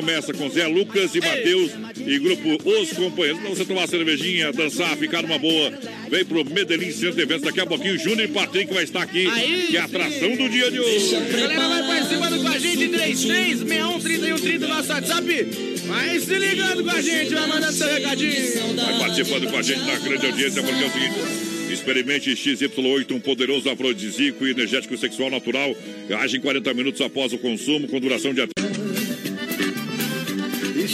começa com Zé Lucas e Matheus e grupo Os Companheiros. Pra você tomar cervejinha, dançar, ficar numa boa. Vem pro Medellín Centro de Eventos. Daqui a pouquinho, Júnior e Patrick vai estar aqui. Aí, que é a atração do dia de hoje. A galera vai participando com a gente, 3361 nosso WhatsApp. Vai se ligando com a gente, vai mandando seu recadinho. Vai participando com a gente na grande audiência, porque é o seguinte. Experimente XY8, um poderoso afrodisíaco e energético sexual natural. Age em 40 minutos após o consumo, com duração de até.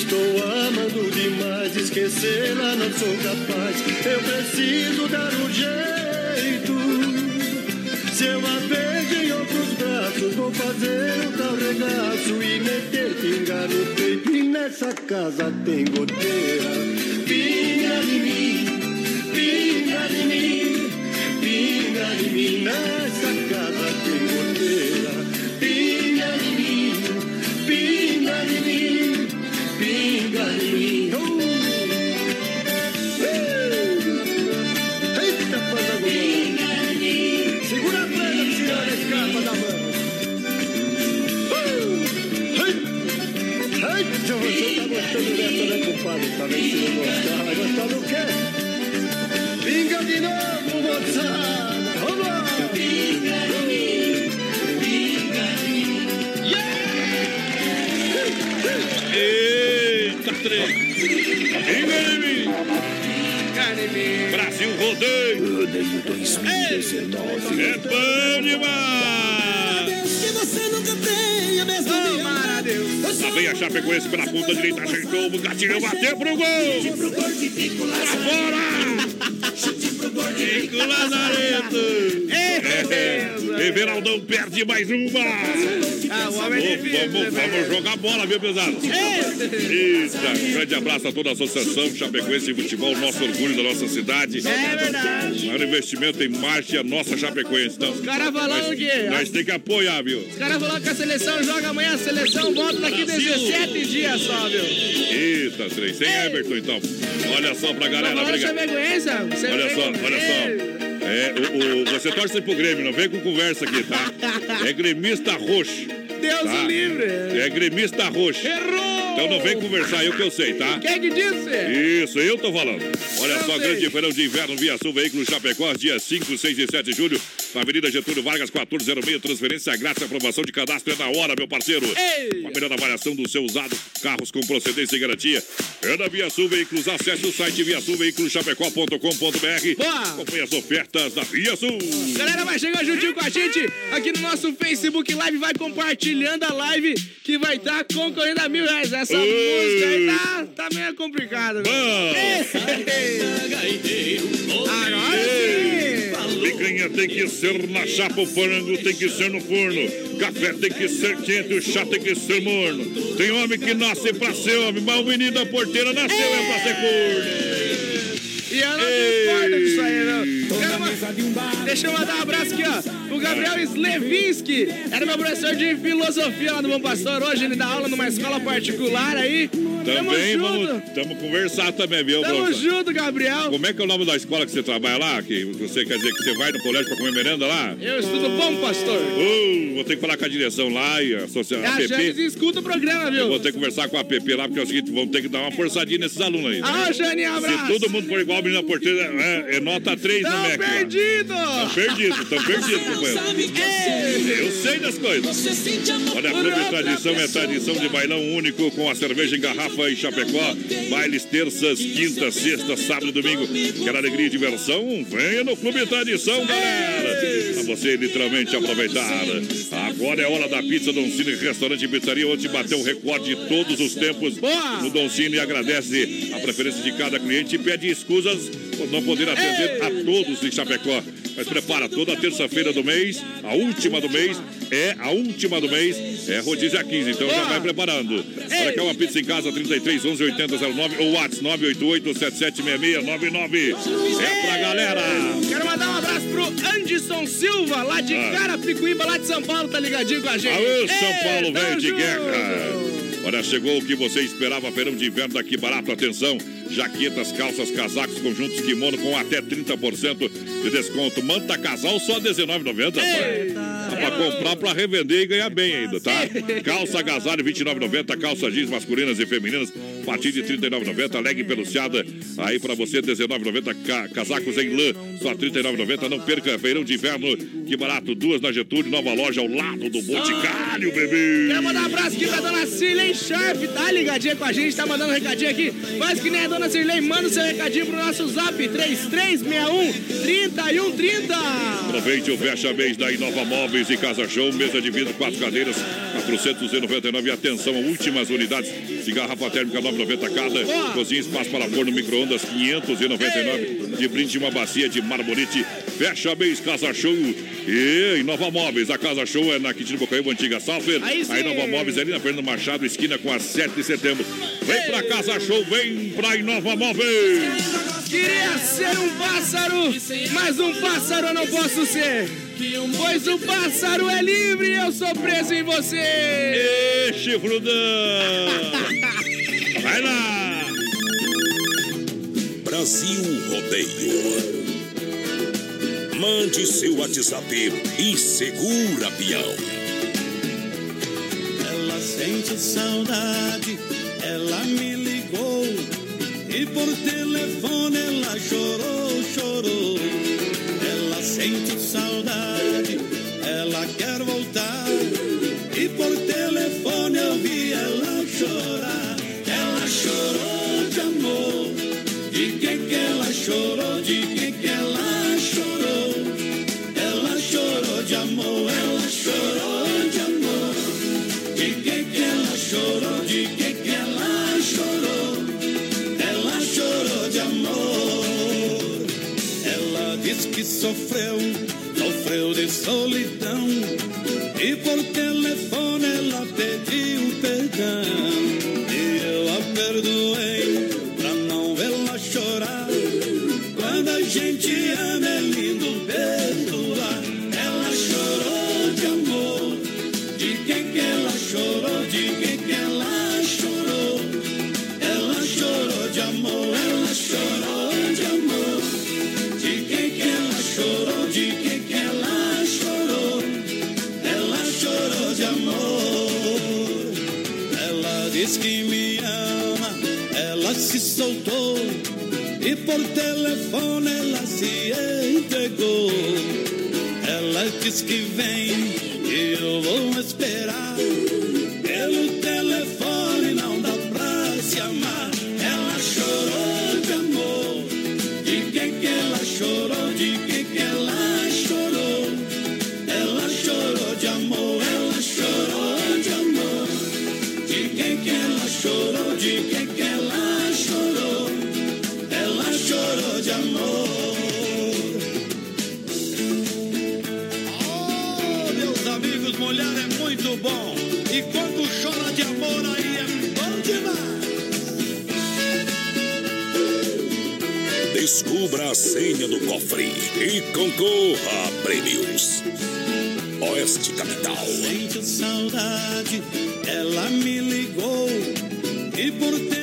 Estou amando demais, esquecê-la não sou capaz. Eu preciso dar um jeito. Se eu a vejo em outros braços, vou fazer um tal regaço e meter pinga no peito. E nessa casa tem goteira. Pinga em mim, pinga em mim, pinga em mim. Nessa casa pinga em mim. Uh! Ei! Eita, coisa boa. Segura a prenda, tira a escapa da mão. Uh! Ei! Eita, você tá gostando dessa, né, compadre? Vendo se não gostar? Vai gostar quê? Pinga de novo, moçada! Vamos lá! Pinga em mim, pinga em mim! Brasil Rodeio! Rodeio 2019. É bom demais! Que você nunca tenha mesmo Tomara Deus. Lá vem a Chapecoense pela ponta direita, ajeitou, o gatilhão bateu pro gol! Pra fora! Chico Lazareto! É, Everaldão perde mais uma! Ah, o homem é difícil. vamos, né, vamos jogar bola, viu, pesado? Eita, grande abraço a toda a associação Chapecoense de Futebol, nosso orgulho da nossa cidade. É verdade. Maior investimento em marcha, nossa Chapecoense. Então, Os caras falando que. nós tem que apoiar, viu? Os caras falando que a seleção joga amanhã, a seleção volta daqui 17 dias só, viu? Eita, três. Sem Everton, então. Olha só pra galera, obrigado. Olha só, olha só. É, o, o- você torce pro Grêmio, não vem com conversa aqui, tá? É gremista roxo. Deus Tá. livre. É gremista roxo. Errou! Então não vem conversar, eu que eu sei, tá? Quem que disse? Isso, eu tô falando. Olha Eu só, sei. grande feirão de inverno Via Sul Veículos Chapecó, dia 5, 6 e 7 de julho, na Avenida Getúlio Vargas, 1406, transferência grátis, aprovação de cadastro é na hora, meu parceiro. Ei! Com a melhor avaliação do seu usado, carros com procedência e garantia. É da Via Sul Veículos, acesse o site viasulveiculoschapecó.com.br. Acompanhe as ofertas da Via Sul. Galera, vai chegar juntinho com a gente aqui no nosso Facebook Live, vai compartilhando a live que vai estar concorrendo a mil reais. Essa Ei! música aí tá, tá meio complicada. Agora sim! Picanha tem que ser na chapa, o frango tem que ser no forno. Café tem que ser quente, o chá tem que ser morno. Tem homem que nasce pra ser homem, mas o menino da porteira nasceu é pra ser corno. E eu Deixa eu mandar um abraço aqui, ó. O Gabriel Slevinski. Era meu professor de filosofia lá no Bom Pastor. Hoje ele dá aula numa escola particular aí. Tamo Também junto. vamos, tamo conversar também, viu, Tamo professor? junto, Gabriel. Como é que é o nome da escola que você trabalha lá? Que você quer dizer que você vai no colégio pra comer merenda lá? Eu estudo Bom Pastor. Uh, vou ter que falar com a direção lá e a associação É a APP. Escuta o programa, Eu vou viu? ter que conversar com a APP lá, porque é o seguinte, vamos ter que dar uma forçadinha nesses alunos aí. né? Ah, Jane, abraço. Se todo mundo for igual a menina porteira, é, é nota 3 no Tão MEC. lá. perdido. Tão perdido, tão perdido, companheiro. Eu sei das coisas. Olha, Clube Tradição é tradição de bailão único com a cerveja em garrafa em Chapecó. Bailes terças, quintas, sextas, sábado e domingo. Quer alegria e diversão? Venha no Clube Tradição, galera. Pra você literalmente aproveitar. Agora é hora da pizza Don Cine Restaurante e Pizzaria, onde bateu o recorde de todos os tempos. No Don Cine agradece a preferência de cada cliente e pede escusas por não poder atender a todos em Chapecó. Mas prepara toda terça-feira do mês, a última do mês, é a última do mês, é rodízio a 15, então já vai preparando. Olha que é uma pizza em casa, 33 11 80 09 ou WhatsApp 988 776699. É pra galera. Quero mandar um abraço pro Anderson Silva, lá de Ah. Carapicuíba, lá de São Paulo, tá ligadinho com a gente. Alô, São Paulo, velho de guerra. Olha, chegou o que você esperava, verão de inverno daqui barato. Atenção, jaquetas, calças, casacos, conjuntos, kimono com até 30% de desconto. Manta casal só R$19,90. rapaz. Pra comprar, pra revender e ganhar bem ainda, tá? Calça agasalho 29,90, calça jeans masculinas e femininas, partir de 39,90, leg peluciada, aí pra você 19,90, ca casacos em lã, só 39,90, não perca, feirão de inverno, que barato, duas na Getúlio, nova loja ao lado do Boticário, bebê. Quero mandar um abraço aqui pra dona Cirlei Sharp, tá ligadinha com a gente, tá mandando um recadinho aqui, faz que nem a dona Cirlei, manda o seu recadinho pro nosso zap, 3361 3130. Aproveite o fecha mês da Inova Móveis e Casa Show, mesa de vidro, quatro cadeiras, 499. E atenção, últimas unidades de garrafa térmica 990 cada. Cozinha, espaço para forno, micro-ondas 599. De brinde, uma bacia de marmorite. Fecha mês, Casa Show e Inova Móveis. A Casa Show é na Quintino Bocaiúva, antiga Salfer. Aí sim. A Inova Móveis é ali na Fernando Machado, esquina com a 7 de setembro. Vem pra Casa Show, vem pra Inova Móveis. Queria ser um pássaro, mas um pássaro eu não posso ser. Pois o pássaro é livre e eu sou preso em você. Ê, chifrudão! Vai lá! Brasil Rodeio. Mande seu WhatsApp e segura peão. Ela sente saudade, ela me ligou e por telefone ela chorou, chorou. Sente saudade, ela quer voltar e por telefone eu vi ela chorar. Ela chorou sofreu, sofreu de solidão. E por Diz que vem chora de amor, aí é bom demais. Descubra a senha do cofre e concorra a prêmios. Oeste Capital. Sente saudade, ela me ligou e por telefone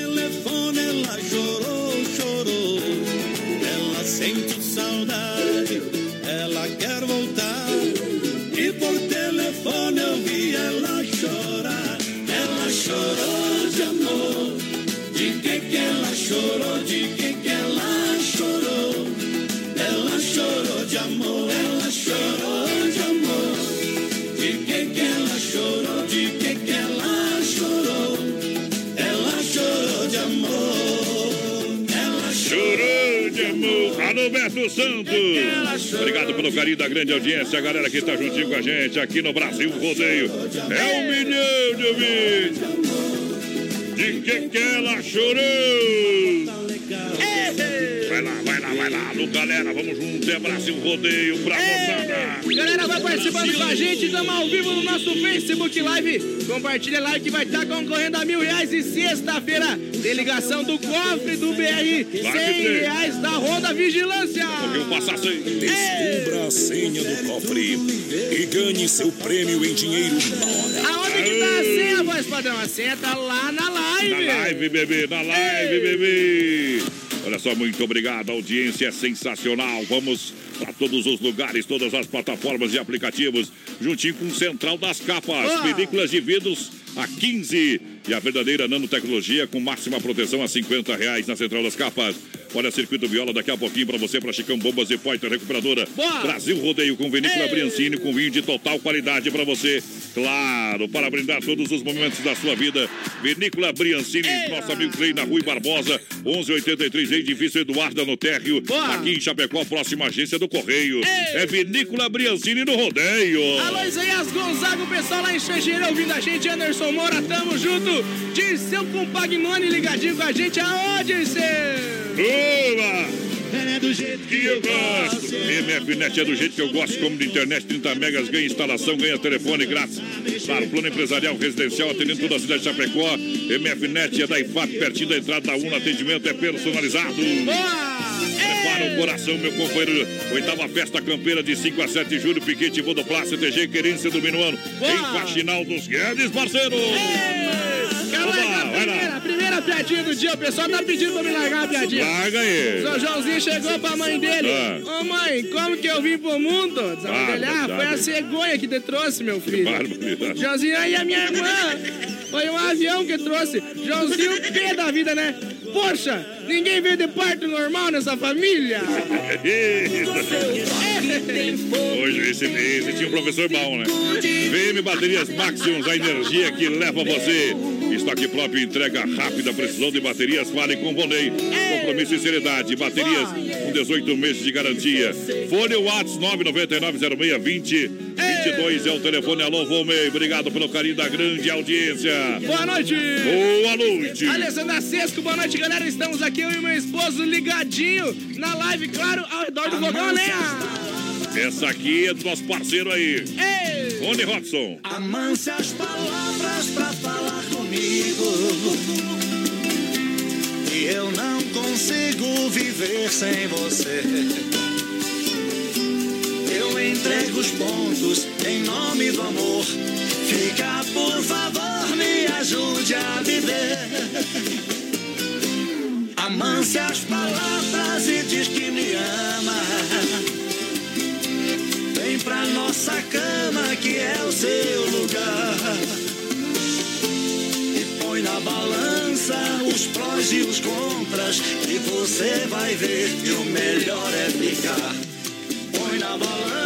Beto Santos. Obrigado pelo carinho da grande audiência. A galera que tá juntinho com a gente aqui no Brasil Rodeio. É um milhão de ouvintes. De que que ela chorou? Vai lá, vai lá, vai lá. Alô, galera, vamos junto. É Brasil Rodeio pra moçada. Galera, vai participando com a gente, estamos ao vivo no nosso Facebook Live. Compartilha lá que vai estar concorrendo a mil reais e sexta-feira tem ligação do cofre do BR, cem reais da Ronda Vigilância. Eu passar sem. Descubra a senha do cofre e ganhe seu prêmio em dinheiro na hora. Aonde que tá a senha, voz padrão? A senha tá lá na live. Na live, bebê, na live, bebê. Olha só, muito obrigado. A audiência é sensacional. Vamos para todos os lugares, todas as plataformas e aplicativos, juntinho com o Central das Capas. Ah. Películas de vidros a 15 e a verdadeira nanotecnologia com máxima proteção a 50 reais na Central das Capas. Olha, Circuito Viola daqui a pouquinho para você, para Chicão Bombas e Poiter Recuperadora. Boa. Brasil Rodeio com Vinícola Briancini, com vinho de total qualidade para você. Claro, para brindar todos os momentos da sua vida. Vinícola Briancini, Ei. nosso amigo Clay na Rui Barbosa, 1183, edifício Eduardo no Térreo, Boa. aqui em Chapecó, próxima agência do Correio. Ei. É Vinícola Briancini no Rodeio. Alô, Isaías Gonzaga, o pessoal lá em Xanxerê ouvindo a gente, Anderson Moura, tamo junto. De seu compagnone ligadinho com a gente, aonde, Uma! É do jeito que eu gosto. MFNet é do jeito que eu gosto. Como de internet, 30 megas, ganha instalação, ganha telefone grátis. Para o plano empresarial residencial, atendendo toda a cidade de Chapecó. MFNet é da IFAP, pertinho da entrada da 1. Atendimento é personalizado. Prepara o coração, meu companheiro. Oitava festa campeira de 5 a 7 de julho. Piquete Vodoplácia, TG Querência do Minuano. Em Faxinal dos Guedes, parceiro. Vamos lá, vai lá. Primeira piadinha do dia, o pessoal tá pedindo pra me largar a piadinha. Larga aí. O Joãozinho chegou pra mãe dele. Ah. Ô ah. oh, mãe, como que eu vim pro mundo? Diz a mãe dele, ah, foi a cegonha que te trouxe, meu filho. Joãozinho, aí a minha irmã. Foi um avião que trouxe. Joãozinho, pé da vida, né? Poxa, ninguém veio de parto normal nessa família? Hoje esse, esse tinha um professor bom, né? VM Baterias Maximus, a energia que leva você. Estoque próprio, entrega rápida, precisão de baterias, fale com Vonei. Compromisso e seriedade. Baterias com 18 meses de garantia. Fone Whats 9990620 22 é o telefone. Alô, Vomei. Obrigado pelo carinho da grande audiência. Boa noite. Boa noite. Alessandra Sesco, boa noite, galera. Estamos aqui, eu e meu esposo ligadinho na live, claro, ao redor do fogão, né? Essa aqui é do nosso parceiro aí. Ei. Rony Robson. Amance as palavras pra falar comigo. E eu não consigo viver sem você. Entrego os pontos em nome do amor. Fica, por favor, me ajude a viver. Amance as palavras e diz que me ama. Vem pra nossa cama que é o seu lugar. E põe na balança os prós e os contras. E você vai ver que o melhor é ficar. Põe na balança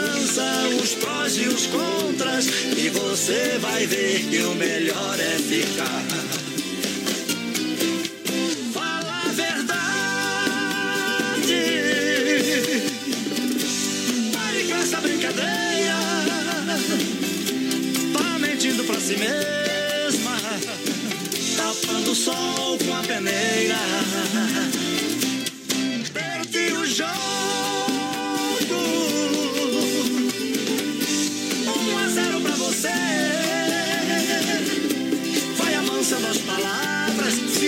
os prós e os contras. E você vai ver que o melhor é ficar. si mesma, tapando o sol com a peneira. Perdi o jogo.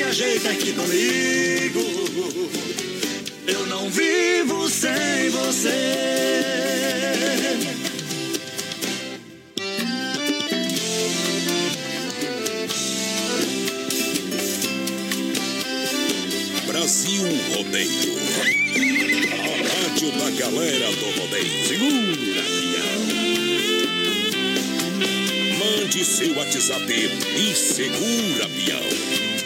Ajeita aqui comigo. Eu não vivo sem você. Brasil Rodeio. A rádio da galera do rodeio. Segura, pião. Mande seu WhatsApp e segura, pião.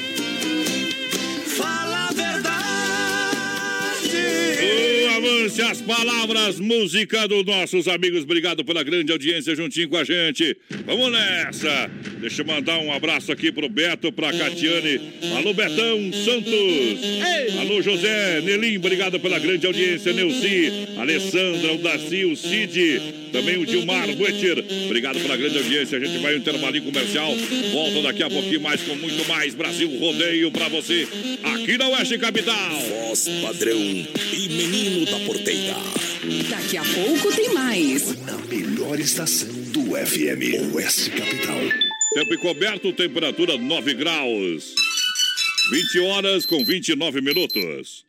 As palavras, música dos nossos amigos. Obrigado pela grande audiência juntinho com a gente. Vamos nessa. Deixa eu mandar um abraço aqui pro Beto, pra Catiane. Alô, Betão Santos. Ei. Alô, José Nelim. Obrigado pela grande audiência. Neuci, Alessandra, o Daci, o Cid. Também o Dilmar Butcher. Obrigado pela grande audiência. A gente vai um intervalinho comercial. Volta daqui a pouquinho mais com muito mais Brasil Rodeio pra você aqui na Oeste Capital. Voz padrão e menino da porteira. Daqui a pouco tem mais. Na melhor estação do FM, Oeste Capital. Tempo encoberto, temperatura 9 graus. 20 horas com 29 minutos.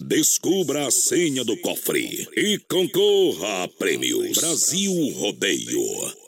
Descubra a senha do cofre e concorra a prêmios. Brasil Rodeio.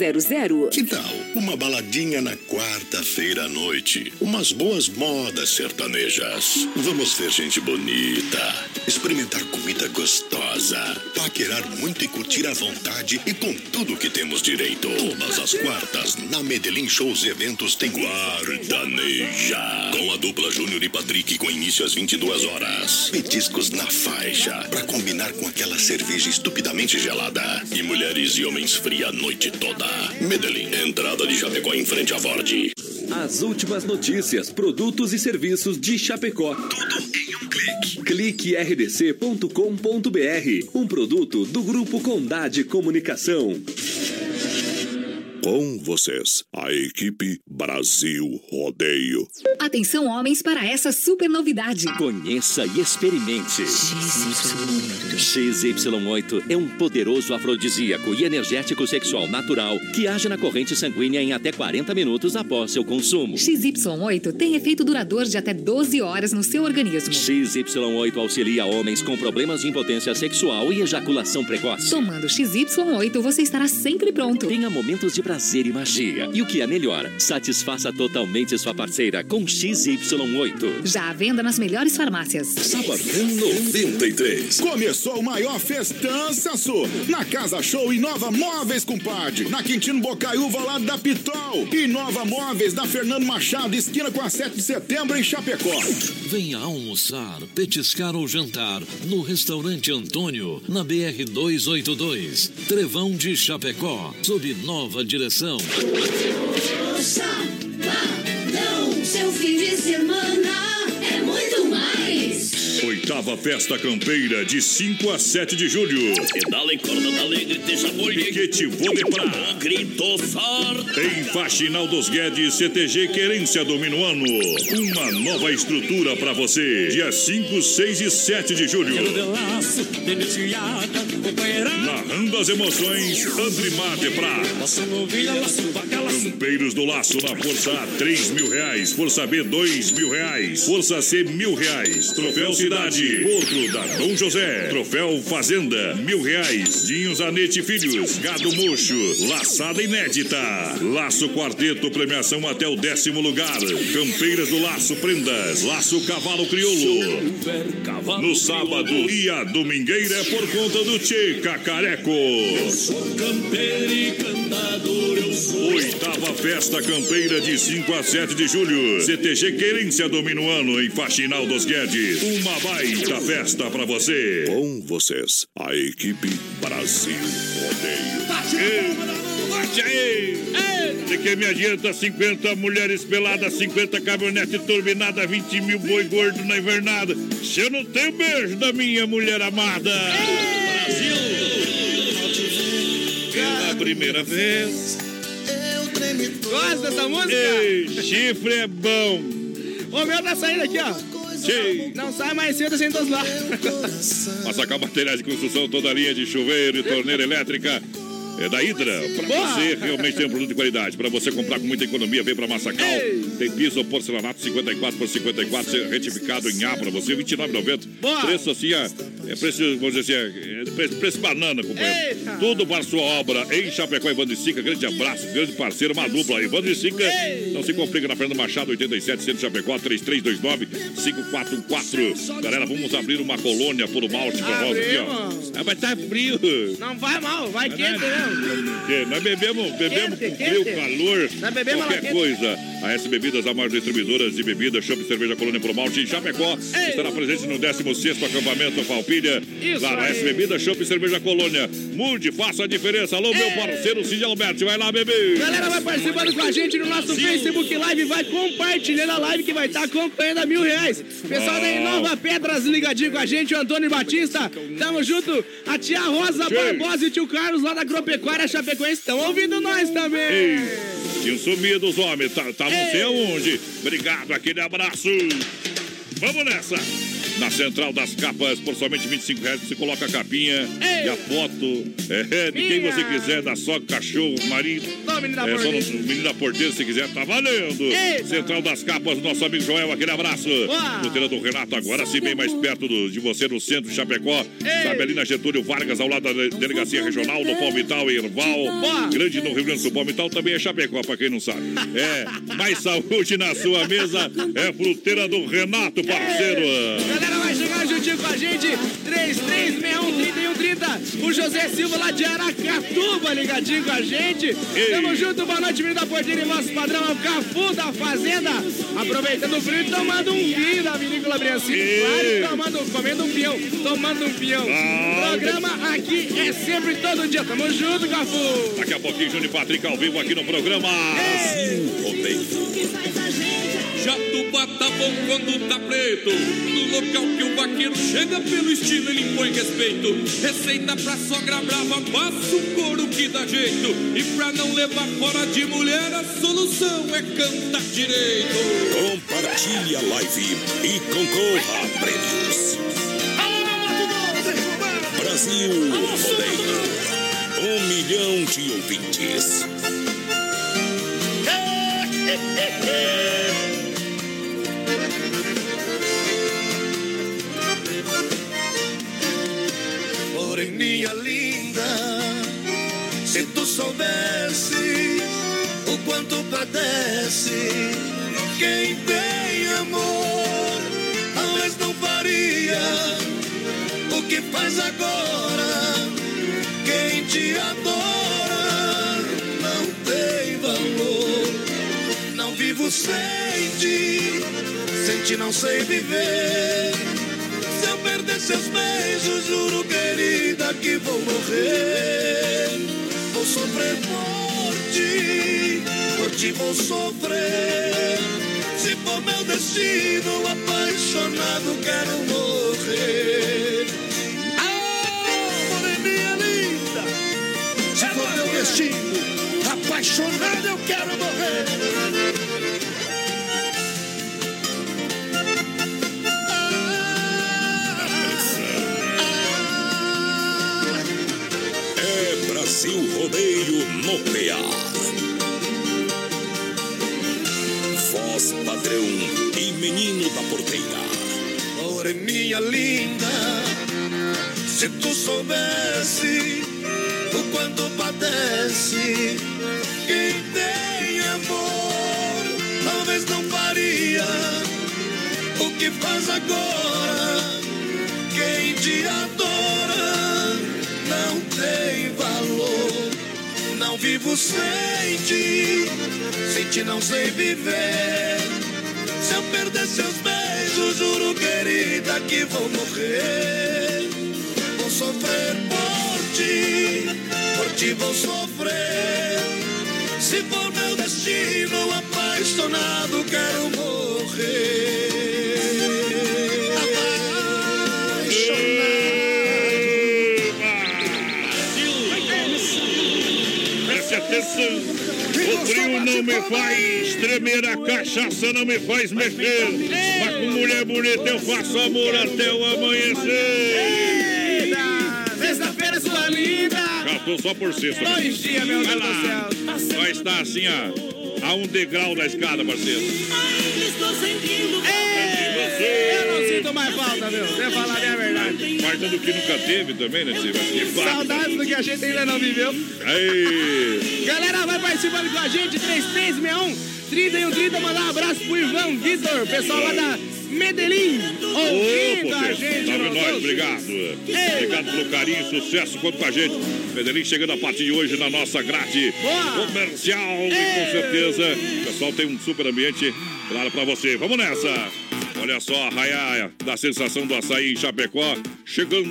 3328-3100. Que tal uma baladinha na quarta-feira à noite? Umas boas modas sertanejas. Vamos ver gente bonita, experimentar comida gostosa, paquerar muito e curtir à vontade e com tudo que temos direito. Todas as quartas, na Medellín Shows e Eventos tem Guardaneja. Com a dupla Júnior e Patrick com início às 22 horas. Petiscos na faixa, para combinar com aquela cerveja estupidamente gelada. E mulheres e homens fria a noite toda. Medellín, entrada de Chapecó em frente à Ford. As últimas notícias, produtos e serviços de Chapecó. Tudo em um clique. Clique rdc.com.br. Um produto do Grupo Condade Comunicação. Com vocês, a equipe Brasil Rodeio. Atenção, homens, para essa super novidade. Conheça e experimente. XY8 é um poderoso afrodisíaco e energético sexual natural que age na corrente sanguínea em até 40 minutos após seu consumo. XY8 tem efeito duradouro de até 12 horas no seu organismo. XY8 auxilia homens com problemas de impotência sexual e ejaculação precoce. Tomando XY8, você estará sempre pronto. Tenha momentos de prazer e magia. E o que é melhor, satisfaça totalmente sua parceira com XY8. Já à venda nas melhores farmácias. Sabadão 93. Começou o maior festança, Sul. Na Casa Show Inova Móveis, compadre. Na Quintino Bocaiúva, lá da Pitol. Inova Móveis, da Fernando Machado, esquina com a 7 de setembro, em Chapecó. Venha almoçar, petiscar ou jantar no restaurante Antônio, na BR 282, Trevão de Chapecó, sob nova direção. Não, seu fim de semana. Oitava Festa Campeira, de 5 a 7 de julho. Pedala e corda da alegre, deixa boi. Piquete Vodepra. Grito forte. Em Faxinal dos Guedes, CTG Querência do Minuano. Uma nova estrutura para você. Dia 5, 6 e 7 de julho. Narrando as emoções, Andrimar de Prá. Campeiros do Laço na Força A, 3 mil reais. Força B, 2 mil reais. Força C, mil reais. Troféu Cidade, outro da Dom José. Troféu Fazenda, mil reais. Dinhos Anete Filhos, Gado Mocho, Laçada Inédita. Laço Quarteto, premiação até o décimo lugar. Campeiras do Laço Prendas, Laço Cavalo Crioulo. No sábado e a domingueira é por conta do Tchê Cacareco. Campeiro e cantador, eu sou. Oitava Festa Campeira de 5 a 7 de julho. CTG Querência do Minuano em Faxinal dos Guedes. Uma baita festa pra você. Com vocês, a equipe Brasil Rodeio. Bate aí! De que me adianta 50 mulheres peladas, 50 caminhonete turbinada, 20 mil boi gordo na invernada. Se eu não tenho beijo da minha mulher amada. Brasil! Pela primeira vez. Gosta dessa música? Ei, chifre é bom. O meu tá saindo aqui, ó. Sim. Não sai mais cedo sem todos lá. Massacal Materiais de Construção, toda a linha de chuveiro e torneira elétrica. É da Hidra. Pra Boa. você realmente tem um produto de qualidade. Pra você comprar com muita economia, vem pra Massacal. Ei. Tem piso porcelanato 54 por 54, retificado em A pra você, R$ 29,90. Boa. Preço assim, é, é preço, vamos dizer assim, é preço, preço banana, companheiro. Eita. Tudo para sua obra em Chapecó, Evandro e Sica. Grande abraço, grande parceiro, uma dupla. Evandro e Sica. Ei. Não se complica na Fernanda Machado, 87, Centro Chapecó, 3329-5414. Galera, vamos abrir uma colônia por malte pra nós aqui, ó. Ah, mas tá frio. Não vai mal, vai quente mesmo. Que Nós bebemos, bebemos Quente, com frio, quente. calor, Nós bebemos qualquer coisa. A S Bebidas, a maior distribuidora de bebidas, chopp, cerveja, colônia pro malte em Chapecó. Ei. Estará presente no 16º acampamento Falpilha. Isso Lá na aí. S Bebidas, chopp, Cerveja Colônia. Mude, faça a diferença. Alô, meu parceiro Cid Alberto. Vai lá, bebê. Galera, vai participando com a gente no nosso Facebook Live, vai compartilhando a live que vai estar acompanhando a mil reais. Pessoal da Inova Pedras ligadinho com a gente, o Antônio Batista, tamo junto. A tia Rosa Sim. Barbosa e o tio Carlos lá da Agropecuária Chapecoense estão ouvindo nós também. Ei, tinham sumido os homens. Tá, tá sei aonde. Obrigado, aquele abraço. Vamos nessa. Na Central das Capas, por somente 25 reais, você coloca a capinha e a foto. É, de quem você quiser, da sogra, cachorro, marido. Ô, menino da É, só porteira. no menino da porteira, se quiser, tá valendo. Eita. Central das Capas, nosso amigo Joel, aquele abraço. Boa. Fruteira do Renato, agora sim, bem mais perto do- de você, no centro de Chapecó. Sabe ali na Getúlio Vargas, ao lado da de- Delegacia Regional, no Palmital e Erval. Boa. Grande no Rio Grande do Sul. Palmital também é Chapecó, pra quem não sabe. É, mais saúde na sua mesa é Fruteira do Renato, parceiro. Galera, vai chegar juntinho com a gente, 3361-3130. O José Silva lá de Aracatuba ligadinho com a gente. Tamo junto, boa noite, menino da Porteira e nosso padrão é o Cafu da Fazenda. Aproveitando o frio, tomando um vinho da Vinícola Briancini. Ei. Claro, tomando, comendo um pinhão, tomando um pinhão. Ah. Programa aqui é sempre todo dia. Tamo junto, Cafu. Daqui a pouquinho, Júnior e Patrick ao vivo aqui no programa. Jatubá tá bom quando tá preto. No local que o vaqueiro chega pelo estilo, ele impõe respeito. Receita pra sogra brava, passa o couro que dá jeito. E pra não levar fora de mulher, a solução é cantar direito. Compartilhe a live e concorra a prêmios. Brasil Rodeio. Um milhão de ouvintes. Moreninha linda, se tu soubesse o quanto padece quem tem amor, talvez não faria o que faz agora. Quem te adora não tem valor. Não vivo sem ti, sem ti não sei viver. Perder seus beijos, juro, querida, que vou morrer. Vou sofrer por ti, por ti vou sofrer. Se for meu destino, apaixonado, quero morrer. Ah, moreninha linda, se for meu destino, apaixonado, eu quero morrer. Brasil Rodeio no PA. Voz padrão e menino da porteira. Moreninha linda, se tu soubesse o quanto padece quem tem amor, talvez não faria o que faz agora. Quem te adora Não vivo sem ti, sem ti não sei viver. Se eu perder seus beijos, juro, querida, que vou morrer. Vou sofrer por ti, por ti vou sofrer. Se for meu destino, apaixonado, quero morrer. O frio não me faz tremer, a cachaça não me faz mexer. Mas com mulher bonita eu faço amor até o amanhecer. Sexta-feira, sua linda. Já tô só por sexta. Dois dias, meu Deus do céu. Vai estar assim, ó, a um degrau da escada, parceiro. Ei, Eu não sinto mais falta, meu. Você falar a. Parte do que nunca teve também, né. Saudades do que a gente ainda não viveu. Aí. Galera, vai participando com a gente, 3361 3130, mandar um abraço pro Ivan Vitor, pessoal lá da Medellín, ouvindo a potência. gente. Salve nós, doce. obrigado. Obrigado pelo carinho, sucesso quanto com a gente. Medellín chegando a partir de hoje na nossa grade Boa. comercial. E com certeza, o pessoal tem um super ambiente, claro, pra você. Vamos nessa. Olha só, a raia da sensação do açaí em Chapecó. chegando.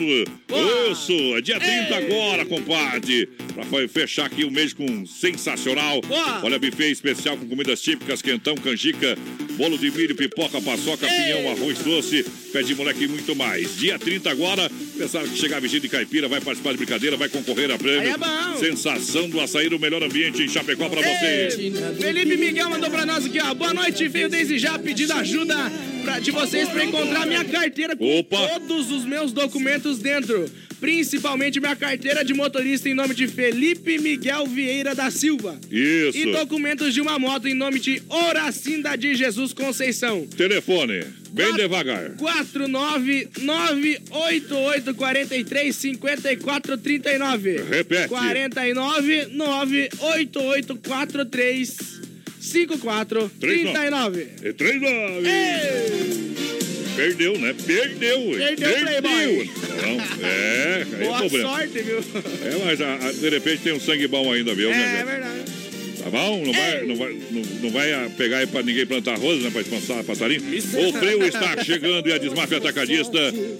Isso, é dia 30 agora, compadre. Pra fechar aqui o mês com sensacional. Boa. Olha, buffet especial com comidas típicas, quentão, canjica, bolo de milho, pipoca, paçoca, pinhão, arroz doce, pé de moleque e muito mais. Dia 30 agora, pensaram que chegar vestido de caipira, vai participar de brincadeira, vai concorrer a prêmio. É. Sensação do açaí, o melhor ambiente em Chapecó pra você. Felipe Miguel mandou pra nós aqui, ó. Boa noite, veio desde já pedindo ajuda pra, de vocês pra encontrar minha carteira com Opa. todos os meus documentos dentro. Principalmente minha carteira de motorista em nome de Felipe Miguel Vieira da Silva. Isso. E documentos de uma moto em nome de Horacinda de Jesus Conceição. Telefone, bem devagar. 49988435439. Repete. 49988435439. E três nove. Perdeu, né? Perdeu. Perdeu o Playboy. Não, é, aí é Boa problema. sorte, viu? É, mas a- a- de repente tem um sangue bom ainda, viu? É, né, é verdade. Tá bom? Não vai, não vai, não, não vai pegar aí pra ninguém plantar arroz, né? Pra espansar passarinho. O frio está chegando e a Desmafia Atacadista,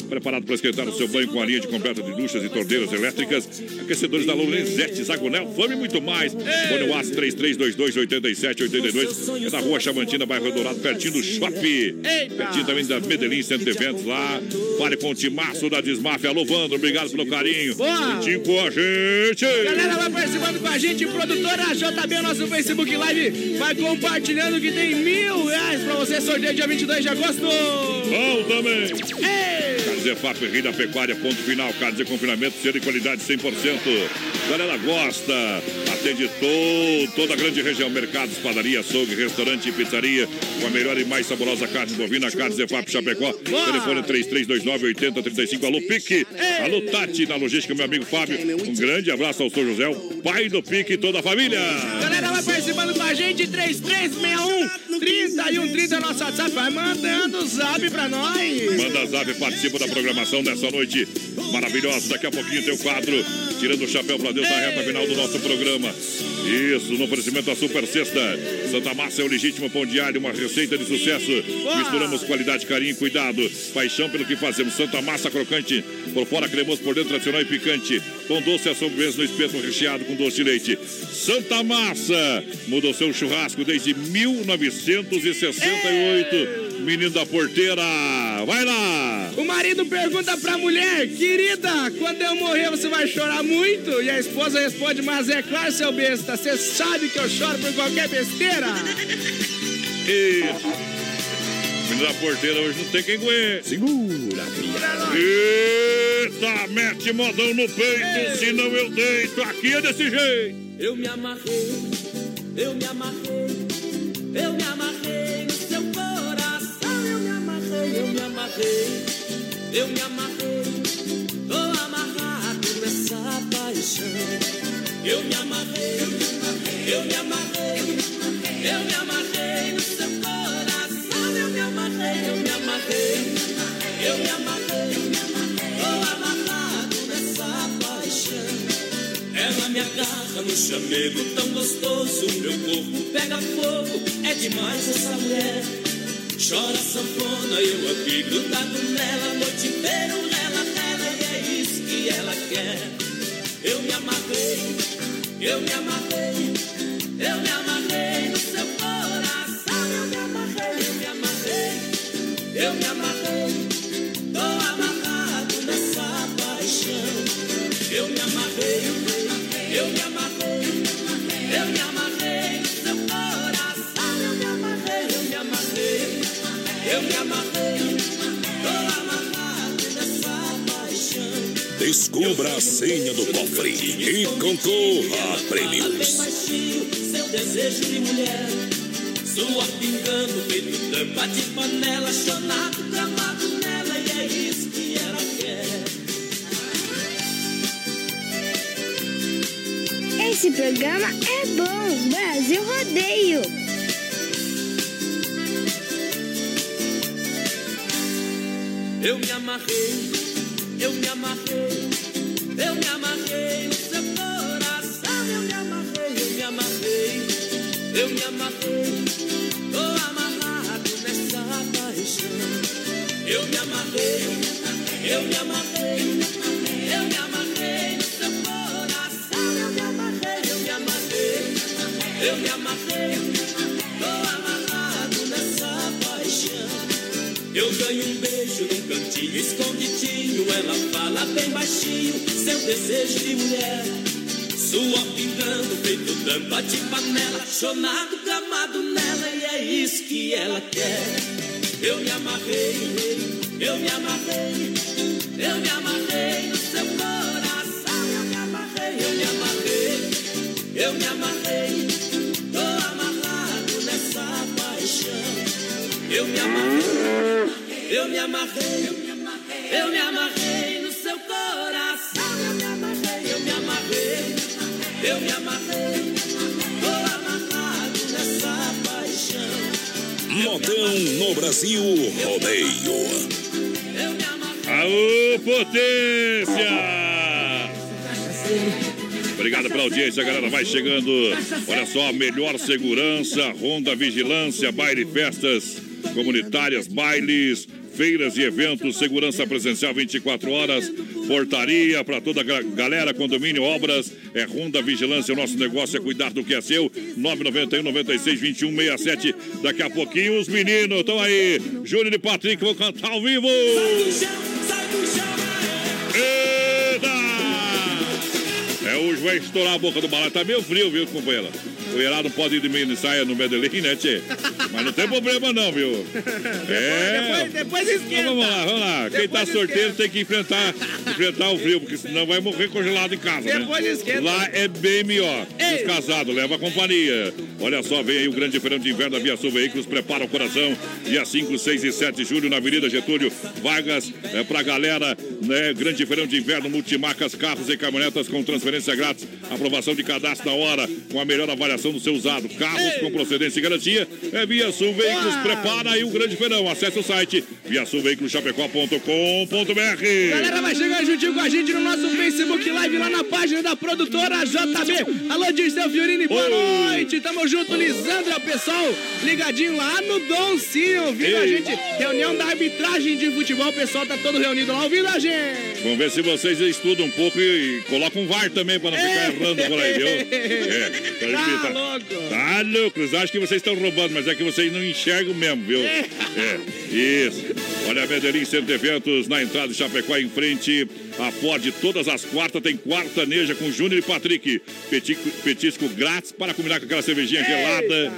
preparado para esquentar o seu banho com a linha de completa de duchas e torneiras elétricas, aquecedores da Lorenzetti, Zagonel, Fome e muito mais. Fone o aço 3322-8782. É na rua Chavantina, bairro Dourado, pertinho do shopping. Pertinho também da Medellín Centro de Eventos lá. Fale com o Timaço da Desmafia. Alô, Vandro, obrigado pelo carinho. Boa. Com a gente. Galera, vai participando com a gente, produtora JB, nosso Facebook Live, vai compartilhando que tem mil reais pra você sorteio dia 22 de agosto. Bom também. Carnezefap, Rei da Pecuária, ponto final. Carnes de confinamento, ser de qualidade 100%. Galera gosta. Atende to- toda a grande região. Mercados, padaria, açougue, restaurante e pizzaria. Com a melhor e mais saborosa carne bovina. Carnezefap Chapecó. Telefone 3329-8035. Alô, Pique. Alô, Tati, na logística, meu amigo Fábio. Um grande abraço ao São José, o pai do Pique e toda a família. Galera, vai participando com a gente, 3361 3130 é nosso WhatsApp, vai mandando o zap pra nós. Manda zap, participa da programação dessa noite maravilhosa. Daqui a pouquinho tem o quadro Tirando o Chapéu pra Deus na reta final do nosso programa. Isso, no oferecimento da Super Sexta. Santa Massa é o legítimo pão diário, uma receita de sucesso. Misturamos qualidade, carinho e cuidado. Paixão pelo que fazemos. Santa Massa crocante, por fora cremoso, por dentro tradicional e picante. Pão doce a sobremesa no espeto recheado com doce de leite. Santa Massa mudou seu churrasco desde 1968. Menino da porteira, vai lá! O marido pergunta pra mulher, querida, quando eu morrer você vai chorar muito? E a esposa responde, mas é claro, seu besta, você sabe que eu choro por qualquer besteira. Isso. Menino da porteira hoje não tem quem aguente. Segura, Eita, mete modão no peito, senão eu deito. Aqui é desse jeito. Eu me amarrei, eu me amarrei, eu me amarrei no seu coração. Eu me amarrei, eu me amarrei, eu me amarrei. No chamego tão gostoso, meu corpo pega fogo, é demais essa mulher. Chora sanfona, eu aqui grudado nela, noite inteira nela, nela, e é isso que ela quer. Eu me amarrei, eu me amarrei, eu me amarrei Descubra a senha do cofre e concorra a prêmios. seu desejo de mulher. Suor pingando, feito tampa de panela, chonado, gramado nela, e é isso que ela quer. Esse programa é bom, Brasil Rodeio. Eu me amarrei, cantinho escondidinho. Ela fala bem baixinho, seu desejo de mulher. Suor pingando, feito tampa de panela. Chonado, gamado nela, e é isso que ela quer. Eu me amarrei, eu me amarrei, eu me amarrei amarrei, eu me amarrei, eu me amarrei no seu coração. Eu me amarrei, eu me amarrei, eu me amarrei. Tô amarrado nessa paixão. Modão no Brasil Rodeio. Aô, potência! Obrigado pela audiência, galera. Vai chegando. Olha só, melhor segurança, Ronda Vigilância, baile festas comunitárias, bailes, feiras e eventos, segurança presencial 24 horas, portaria para toda a galera, condomínio, obras, é Ronda Vigilância. O nosso negócio é cuidar do que é seu. 991 96 21 67. Daqui a pouquinho os meninos estão aí. Júnior e Patrick vão cantar ao vivo. É, hoje vai estourar a boca do balão. Tá meio frio, viu, companheira? O Herado pode ir de mini saia no Medellín, né, tchê? Mas não tem problema não, viu? É. Depois, depois esquenta. Então vamos lá, vamos lá. Quem tá Depois sorteiro tem que enfrentar, enfrentar o frio, porque senão vai morrer congelado em casa, né? Depois esquenta. Lá é bem melhor. Os casados, leva a companhia. Olha só, vem aí o grande feirão de inverno da Via Sul Veículos, prepara o coração. Dia 5, 6 e 7 de julho, na Avenida Getúlio. Vagas é, pra galera, né? Grande feirão de inverno, multimarcas, carros e caminhonetas com transferência grátis. Aprovação de cadastro na hora, com a melhor avaliação do seu usado. Carros com procedência e garantia. É Via Sul Veículos, prepara aí o grande feirão. Acesse o site viasulveiculoschapecó.com.br. Galera, vai chegar juntinho com a gente no nosso Facebook Live lá na página da produtora JB. Alô, Dirceu Fiorini, boa noite. Tamo junto, Lisandra, pessoal. Ligadinho lá no Doncinho, ouvindo a Ei. gente. Reunião da arbitragem de futebol, o pessoal tá todo reunido lá ouvindo a gente. Vamos ver se vocês estudam um pouco e, e colocam um VAR também para não ficar errando por aí, viu? É, Tá evitar. louco. Tá louco, eles acham que vocês estão roubando, mas é que vocês não enxergam mesmo, viu? É, isso. Olha a Medellín Centro de Eventos na entrada de Chapecó, em frente à Ford. Todas as quartas tem quarta neja com Júnior e Patrick. Petisco, petisco grátis para combinar com aquela cervejinha gelada.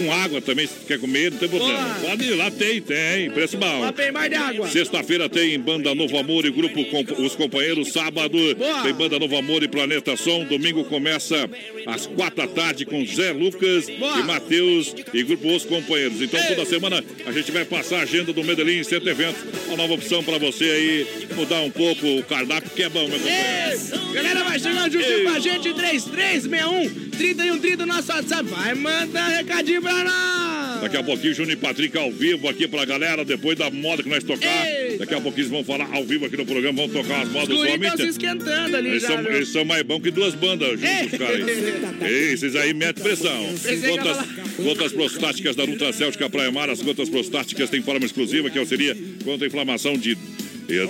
Com água também, se quer comer, não tem problema. Pode ir lá, tem, tem. Preço bom. Lá tem bar de água. Sexta-feira tem Banda Novo Amor e Grupo Com- Os Companheiros. Sábado Boa. tem Banda Novo Amor e Planeta Som. Domingo começa às quatro da tarde com Zé Lucas Boa. e Matheus e Grupo Os Companheiros. Então toda semana a gente vai passar a agenda do Medellín Centro Eventos. Uma nova opção para você aí mudar um pouco o cardápio, que é bom, meu companheiro. Ei, Galera, vai chegando juntinho com a gente, 3361 3130 no nosso WhatsApp. Vai mandar recadinho pra nós. Daqui a pouquinho, Júnior e Patrick ao vivo aqui pra galera, depois da moda que nós tocar. Eita. Daqui a pouquinho eles vão falar ao vivo aqui no programa, vão tocar as modas guris estão se esquentando ali Eles já. são, eles são mais bons que duas bandas juntos, cara. Ei, Esses aí metem pressão. Gotas, gotas prostáticas da Nutra Céltica Praia Mar. As gotas prostáticas têm forma exclusiva que auxilia contra a inflamação de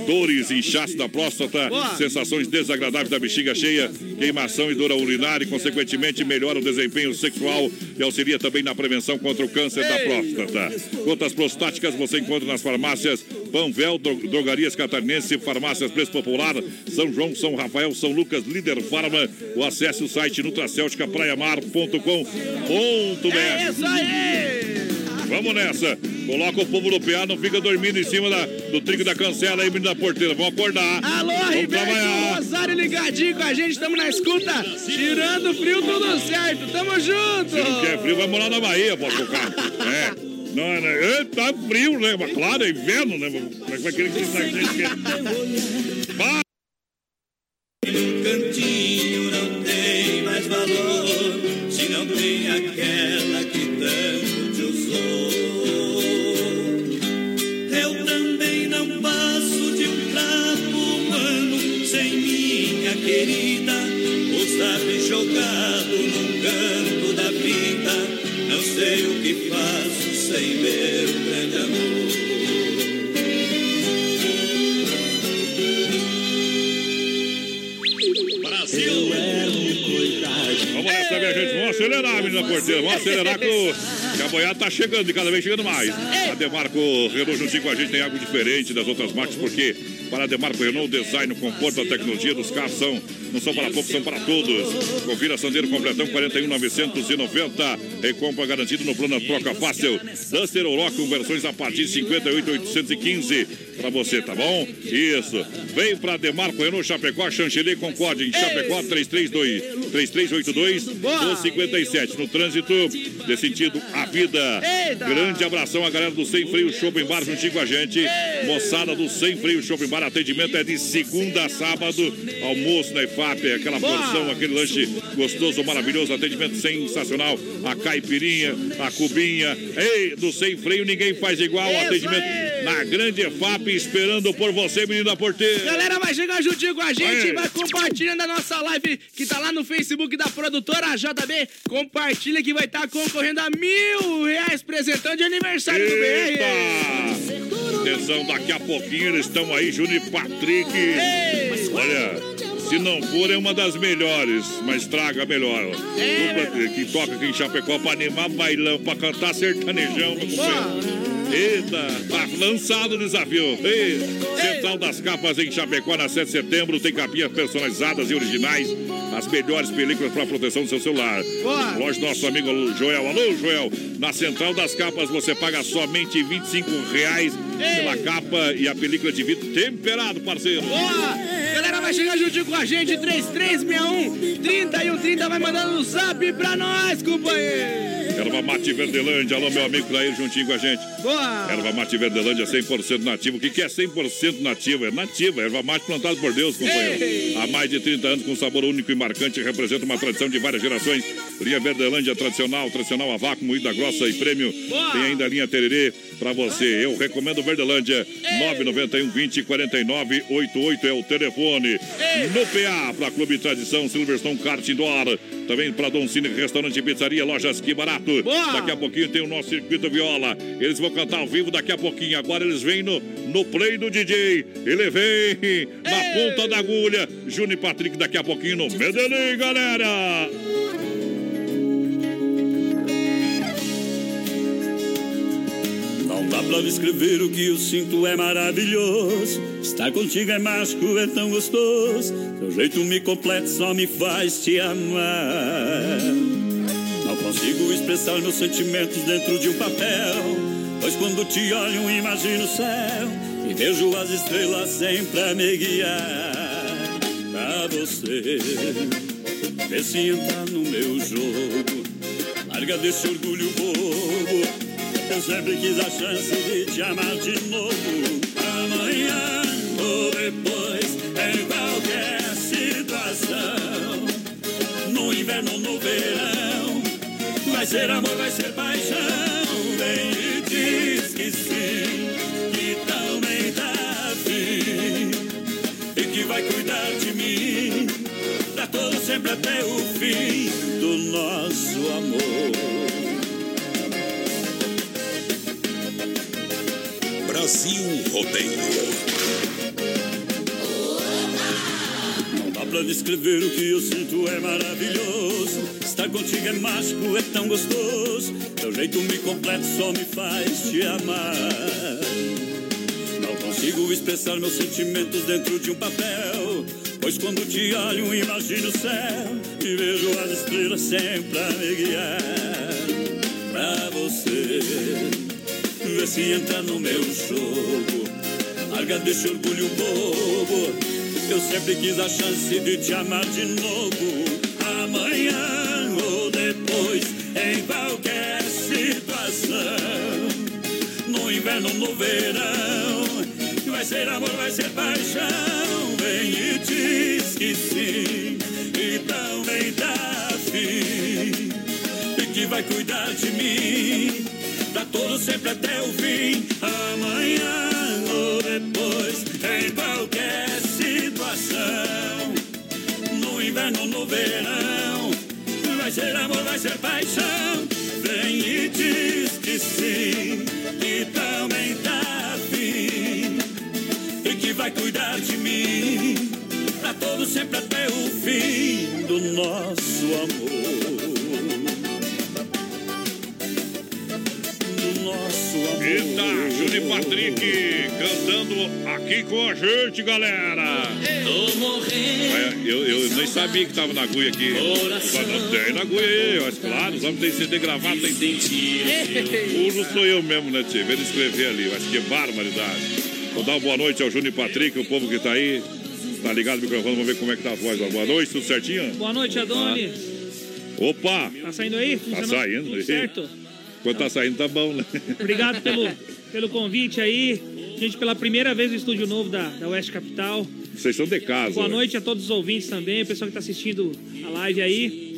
dores, inchaço da próstata, Boa. sensações desagradáveis da bexiga cheia, queimação e dor urinária e, consequentemente, melhora o desempenho sexual e auxilia também na prevenção contra o câncer da próstata. Gotas prostáticas você encontra nas farmácias Panvel, Dro- Drogarias Catarinense, Farmácias Preço Popular, São João, São Rafael, São Lucas, Líder Farma, ou acesse o site nutracelticapraiamar.com.br. É isso aí! Vamos nessa. Coloca o povo no PA, não fica dormindo em cima da- do trigo da cancela aí, menino da porteira. Vamos acordar. Alô, Vamos trabalhar. Rosário ligadinho com a gente, estamos na escuta, tirando frio, tudo certo, tamo junto! Se não quer frio, vai morar na Bahia, pode tocar. É. Não, não, é, tá frio, né? Mas claro, é inverno, né? Como é que vai querer que você gente acelerar, menina porteira. Vamos acelerar que, a boiada tá chegando e cada vez chegando mais. A Demarco Renault juntinho com a gente tem algo diferente das outras marcas, porque para a Demarco Renault, o design, o conforto, a tecnologia dos carros são, não são para poucos, são para todos. Confira Sandero Completão 41,990. Recompra garantido no plano Troca Fácil. Duster Oroch com versões a partir de 58,815 para você, tá bom? Isso. Vem para Demarco Renault Chapecó, Chantilly Concorde em Chapecó 332 3382 257. No trânsito, de sentido a vida. Grande abração à galera do Sem Freio Shopping Bar juntinho com a gente. Moçada do Sem Freio Shopping Bar, atendimento é de segunda a sábado. Almoço na IFAP, aquela porção, aquele lanche gostoso, maravilhoso, atendimento sensacional. A caipirinha, a cubinha. Ei, do Sem Freio ninguém faz igual. Isso atendimento aí! na grande EFAP, esperando por você, menino da porteira. Galera, vai chegar juntinho com a gente, vai compartilhando a nossa live que tá lá no Facebook da produtora JB. Compartilha que vai estar concorrendo a mil reais presentão de aniversário do BR. Atenção, daqui a pouquinho eles estão aí, Júnior e Patrick. Olha, se não for, é uma das melhores, mas traga a melhor. Dupla que toca aqui em Chapecó pra animar bailão, pra cantar sertanejão. Eita, tá lançado o desafio. Ei, Central das Capas em Chapecó, na 7 de setembro, tem capinhas personalizadas e originais. As melhores películas para proteção do seu celular. Boa. Loja do nosso amigo Joel. Alô, Joel. Na Central das Capas você paga somente 25 reais pela capa e a película de vidro temperado, parceiro. Boa! Galera, vai chegar juntinho com a gente, 3361 3130, vai mandando um zap pra nós, companheiro! Erva Mate Verdelândia. Alô, meu amigo Clair, juntinho com a gente. Boa! Erva Mate Verdelândia 100% nativo. O que, que é 100% nativo? É nativa, erva mate plantada por Deus, companheiro. Ei! Há mais de 30 anos, com sabor único e marcante, representa uma tradição de várias gerações. Linha Verdelândia tradicional, tradicional a vácuo, moída grossa e prêmio. Boa! Tem ainda a linha Tererê pra você. Eu recomendo Verdelândia. 991 20 49 88 é o telefone. No PA, pra Clube Tradição, Silverstone Kart Indoor. Também pra Don Cine, Restaurante e Pizzaria, Lojas Que Barato. Boa! Daqui a pouquinho tem o nosso circuito viola. Eles vão cantar ao vivo daqui a pouquinho. Agora eles vêm no, no play do DJ. Ele vem na ponta da agulha. Júnior e Patrick daqui a pouquinho no Medellín, galera. Pra descrever o que eu sinto, é maravilhoso. Estar contigo é mágico, é tão gostoso. Seu jeito me completa, só me faz te amar. Não consigo expressar meus sentimentos dentro de um papel. Pois quando te olho, imagino o céu. E vejo as estrelas sempre a me guiar. Pra você, vê se entrar no meu jogo. Larga desse orgulho bobo. Sempre quis a chance de te amar de novo. Amanhã ou depois, em qualquer situação. No inverno ou no verão. Vai ser amor, vai ser paixão. Vem e diz que sim, que também tá afim. E que vai cuidar de mim. Pra todo sempre até o fim do nosso amor. Brasil Rodeio. Não dá pra descrever o que eu sinto, é maravilhoso. Estar contigo é mágico, é tão gostoso. Teu jeito me completa, só me faz te amar. Não consigo expressar meus sentimentos dentro de um papel. Pois quando te olho, imagino o céu. E vejo as estrelas sempre a me guiar. Pra você, vê se entra no meu jogo. Larga desse orgulho bobo. Eu sempre quis a chance de te amar de novo. Amanhã ou depois, em qualquer situação. No inverno ou no verão. Vai ser amor, vai ser paixão. Vem e diz que sim. E também tá afim. E que vai cuidar de mim. Pra todo sempre até o fim. Amanhã ou depois, em qualquer situação. No inverno no verão. Vai ser amor, vai ser paixão. Vem e diz que sim. E também tá afim. E que vai cuidar de mim. Pra todo sempre até o fim do nosso amor. Nosso amor. Eita, Júlio Patrick cantando aqui com a gente, galera. Tô morrendo. É, eu, eu nem sabia que tava na agulha aqui. Coração. Mas Tem na agulha aí, mas claro, os homens têm CD gravado, tem. Burro sou eu mesmo, né, Tio? Vendo escrever ali, mas que barbaridade. Vou dar uma boa noite ao Júnior Patrick, o povo que tá aí. Tá ligado no microfone, vamos ver como é que tá a voz. Boa noite, tudo certinho? Boa noite, Adonis. Opa! Tá saindo aí? Tá saindo Tudo certo? Quando tá saindo, tá bom, né? Obrigado pelo, pelo convite aí. Gente, pela primeira vez no estúdio novo da, da Oeste Capital. Vocês são de casa. Boa né? noite a todos os ouvintes também, o pessoal que tá assistindo a live aí.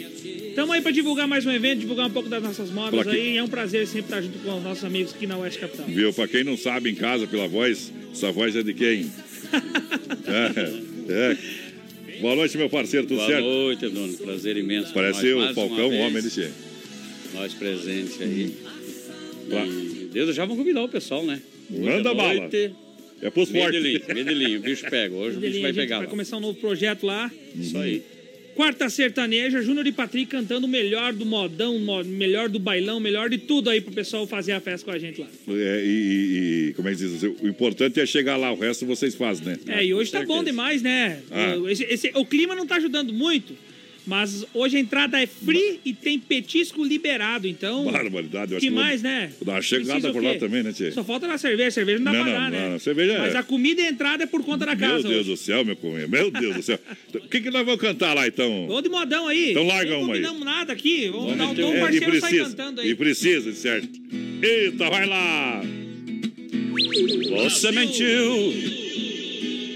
Estamos aí para divulgar mais um evento, divulgar um pouco das nossas modas aí. É um prazer sempre estar junto com os nossos amigos aqui na Oeste Capital. Viu? Pra quem não sabe em casa pela voz, essa voz é de quem? é, é. Boa noite, meu parceiro, tudo Boa certo? noite, Dono. Prazer imenso. Parece o Falcão, homem, ele chega. Nós presentes aí. Pra- E Deus, já vamos convidar o pessoal, né? Manda à bala. noite, É pros. Medellín, Medellín, o bicho pega. Hoje o bicho vai a gente pegar. vai lá. começar um novo projeto lá. Isso aí. Quarta sertaneja, Júnior e Patrick cantando o melhor do modão, mo- melhor do bailão, melhor de tudo aí pro pessoal fazer a festa com a gente lá. É, e, e- e, como é que diz? O importante é chegar lá, o resto vocês fazem, né? É, e hoje tá bom demais, né? Ah. Esse- esse- o clima não tá ajudando muito, mas hoje a entrada é free e tem petisco liberado, então. Barbaridade. eu acho que vou mais, né? Dar uma chegada por lá também, né, Tchê? Só falta na cerveja, cerveja não dá Não, pra não, dar, né? não, cerveja é- Mas a comida e a entrada é por conta da Meu casa. Deus hoje. do céu, meu cunha. Meu Deus do céu. O que, que nós vamos cantar lá, então? Ô de modão aí. Então larga não uma aí. combinamos nada aqui. Vamos dar um, É, um e parceiro sai precisa, cantando aí. e precisa, certo? Eita, vai lá! Você mentiu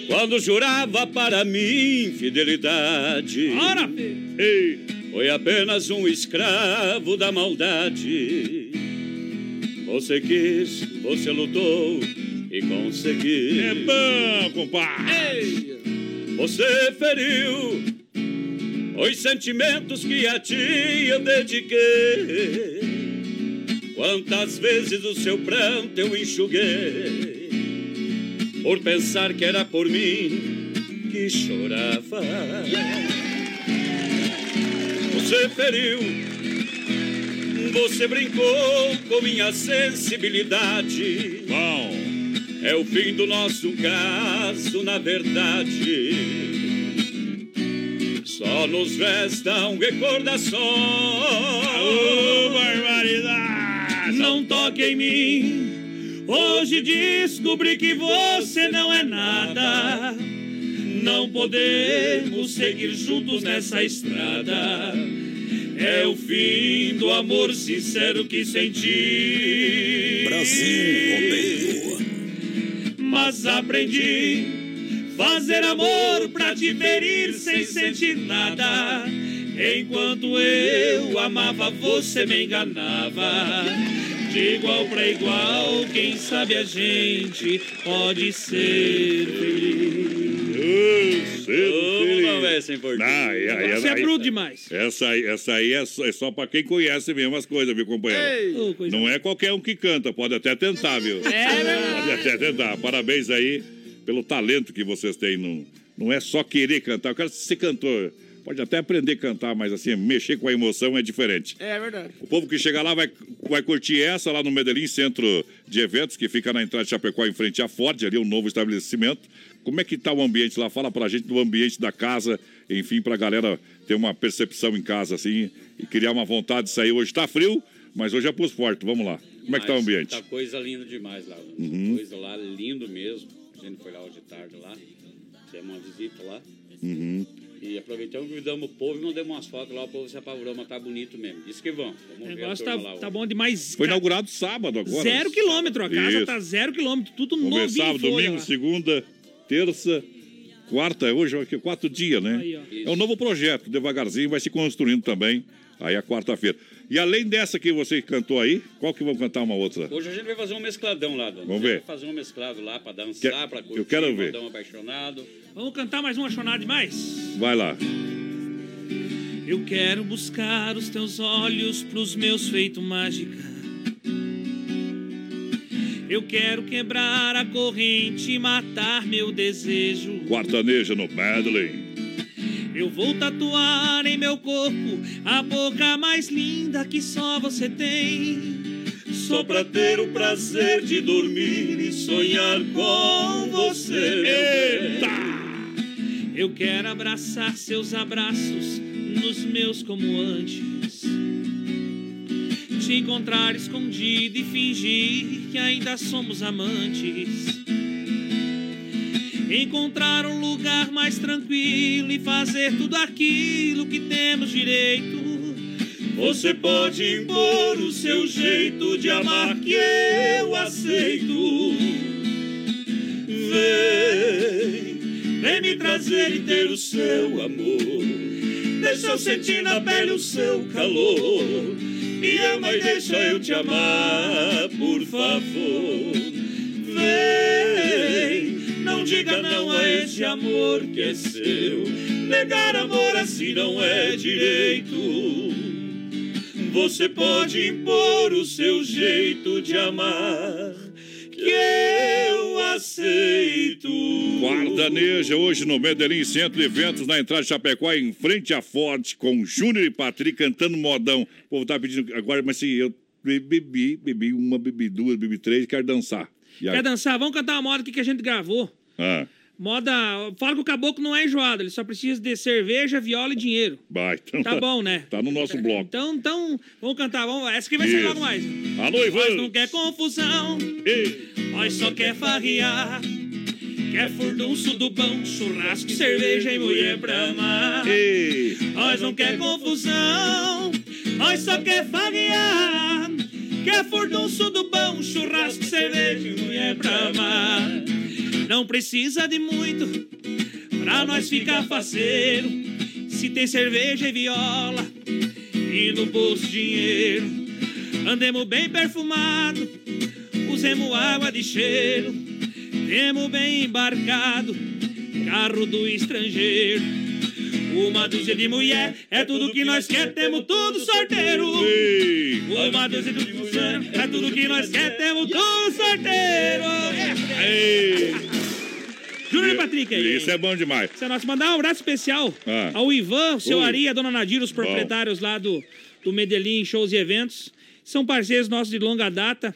quando jurava para mim fidelidade. Ora, Ei! Foi apenas um escravo da maldade. Você quis, você lutou e conseguiu. É bom, compadre! Você feriu os sentimentos que a ti eu dediquei. Quantas vezes o seu pranto eu enxuguei por pensar que era por mim que chorava. Você feriu, você brincou com minha sensibilidade. Bom, é o fim do nosso caso, na verdade. Só nos restam recordações. Ô, barbaridade! Não toque em mim. Hoje descobri que você não é nada. Não podemos seguir juntos nessa estrada. É o fim do amor sincero que senti. Brasil Rodeio. Mas aprendi fazer amor pra te ferir sem sentir nada. Enquanto eu amava, você me enganava. De igual pra igual, quem sabe a gente pode ser feliz. Vamos lá, velho, sem porquê. Ah, e aí- Você é bruto demais. Essa aí, essa aí é, só, é só pra quem conhece mesmo as coisas, viu, companheiro? Coisa Não é qualquer um que canta, pode até tentar, viu? É verdade. Pode até tentar. Parabéns aí pelo talento que vocês têm. Não, não é só querer cantar. Eu quero ser cantor. Pode até aprender a cantar, mas assim, mexer com a emoção é diferente. É verdade. O povo que chega lá vai, vai curtir essa lá no Medellín Centro de Eventos, que fica na entrada de Chapecó, em frente à Ford, ali um novo estabelecimento. Como é que tá o ambiente lá? Fala pra gente do ambiente da casa, enfim, pra galera ter uma percepção em casa, assim, e criar uma vontade de sair. Hoje tá frio, mas hoje é pros fortes. Vamos lá. Como é que tá o ambiente? Tá coisa linda demais lá. Uhum. Coisa lá, lindo mesmo. A gente foi lá hoje de tarde lá. Fizemos uma visita lá. Uhum. E aproveitamos, convidamos o povo e mandamos umas fotos lá. O povo se apavorou, mas tá bonito mesmo. Disse que vão. O Vamos a negócio tá, lá tá bom demais. Foi inaugurado sábado agora. Zero quilômetro. A casa Isso. tá zero quilômetro. Tudo ver novinho. sábado, domingo, lá. segunda, terça, quarta, hoje aqui, quatro dias, né? Aí, é um novo projeto, devagarzinho vai se construindo também. Aí a quarta-feira. E além dessa que você cantou aí, qual que vão cantar uma outra? Hoje a gente vai fazer um mescladão lá, dona. Vamos ver. Vai fazer um mesclado lá pra dançar, Quer- pra curtir. eu quero ver. Dar um apaixonado. Vamos cantar mais uma chonada demais? Vai lá. Eu quero buscar os teus olhos pros meus feitos mágica. Eu quero quebrar a corrente e matar meu desejo. Quartaneja no Medley. Eu vou tatuar em meu corpo a boca mais linda que só você tem. só pra ter o prazer de dormir e sonhar com você. Eita! Eu quero abraçar seus abraços nos meus como antes. Te encontrar escondido e fingir que ainda somos amantes. Encontrar um lugar mais tranquilo e fazer tudo aquilo que temos direito. Você pode impor o seu jeito de amar que eu aceito. Vem, vem me trazer e ter o seu amor. Deixa eu sentir na pele o seu calor. Me ama e deixa eu te amar, por favor. Vem, não diga não a esse amor que é seu. Negar amor assim não é direito. Você pode impor o seu jeito de amar, que eu aceito. Guardaneja, hoje no Medellín Centro de Eventos, na entrada de Chapecó, em frente à Ford, com Júnior e Patrick cantando modão. O povo tá pedindo agora, mas se eu bebi, bebi uma, bebi duas, bebi três, quero dançar. E aí? Quer dançar? Vamos cantar uma moda aqui que a gente gravou. Ah, Moda. Fala que o caboclo não é enjoado, ele só precisa de cerveja, viola e dinheiro. vai. Então Tá bom, né? Tá no nosso bloco. Então, então, vamos cantar. Vamos, essa aqui vai ser logo mais. Alô, Ivan. Nós não quer confusão, nós só quer farrear. Quer furdunço do pão, churrasco, cerveja e mulher pra amar. Nós não quer confusão, nós só quer farrear. Quer furdunço do pão, churrasco, cerveja e mulher pra amar. Não precisa de muito pra nós ficar faceiro. Se tem cerveja e viola e no bolso dinheiro. Andemos bem perfumado, usemos água de cheiro. Temos bem embarcado, carro do estrangeiro. Uma dúzia de mulher é tudo que nós quer, temos tudo sorteiro. Uma dúzia de mulher é tudo que nós quer, temos tudo sorteiro. Júnior e Patrick aí. Isso é bom demais. Você nós mandar um abraço especial Ah. ao Ivan, o seu Oi. Ari a dona Nadir, os proprietários lá do, do Medellín Shows e Eventos. São parceiros nossos de longa data.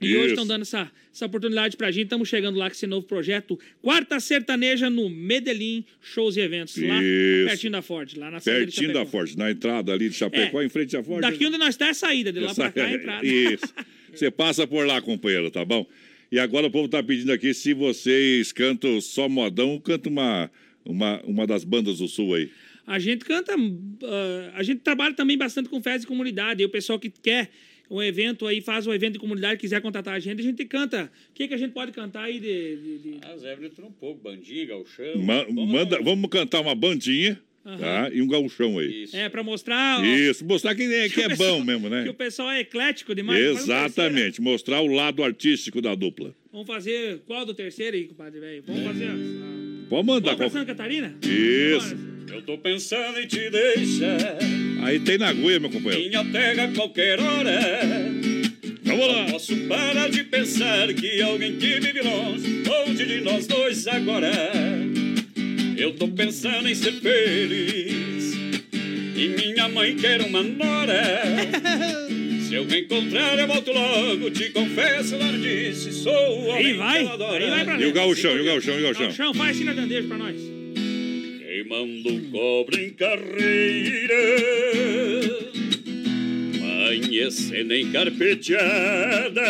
E Isso. hoje estão dando essa, essa oportunidade pra gente. Estamos chegando lá com esse novo projeto. Quarta Sertaneja no Medellín Shows e Eventos. Lá Isso. pertinho da Ford. Lá na Pertinho da. Ford, na entrada ali de Chapecó, É. em frente à Ford. Daqui onde nós está é a saída, de lá pra cá é a entrada. Isso. Você passa por lá, companheiro, tá bom? E agora o povo tá pedindo aqui se vocês cantam só modão, canta uma, uma, uma das bandas do sul aí. A gente canta, ah, a gente trabalha também bastante com festa de comunidade. E o pessoal que quer um evento aí, faz um evento de comunidade, quiser contatar a gente, a gente canta. O que, que a gente pode cantar aí de. de- de- Ah, Zé um pouco, bandinha, gauchão. Ma- manda, vamos cantar uma bandinha Aham. tá? e um gauchão aí. É, pra mostrar. ó, Isso, mostrar quem é, que o é pessoal- bom mesmo, né? Que o pessoal é eclético demais. Terceiro. Exatamente, mostrar o lado artístico da dupla. Vamos fazer. Qual do terceiro aí, compadre, velho? Vamos fazer. a- Pode mandar. Vamos pra qual- Santa Catarina? Isso. Eu tô pensando em te deixar Aí tem na agulha, meu companheiro. minha terra a qualquer hora. Vamos Não lá. posso parar de pensar que alguém que vive longe, longe de nós dois agora. Eu tô pensando em ser feliz. E minha mãe quer uma nora. Se eu me encontrar, eu volto logo. Te confesso, ela não disse. Sou o homem Aí vai, que ela adora. aí vai pra E o gauchão, e o gauchão, e o gauchão. Gauchão, faz assim na bandeja pra nós. Queimando cobre em carreira. Amanhecendo em carpeteada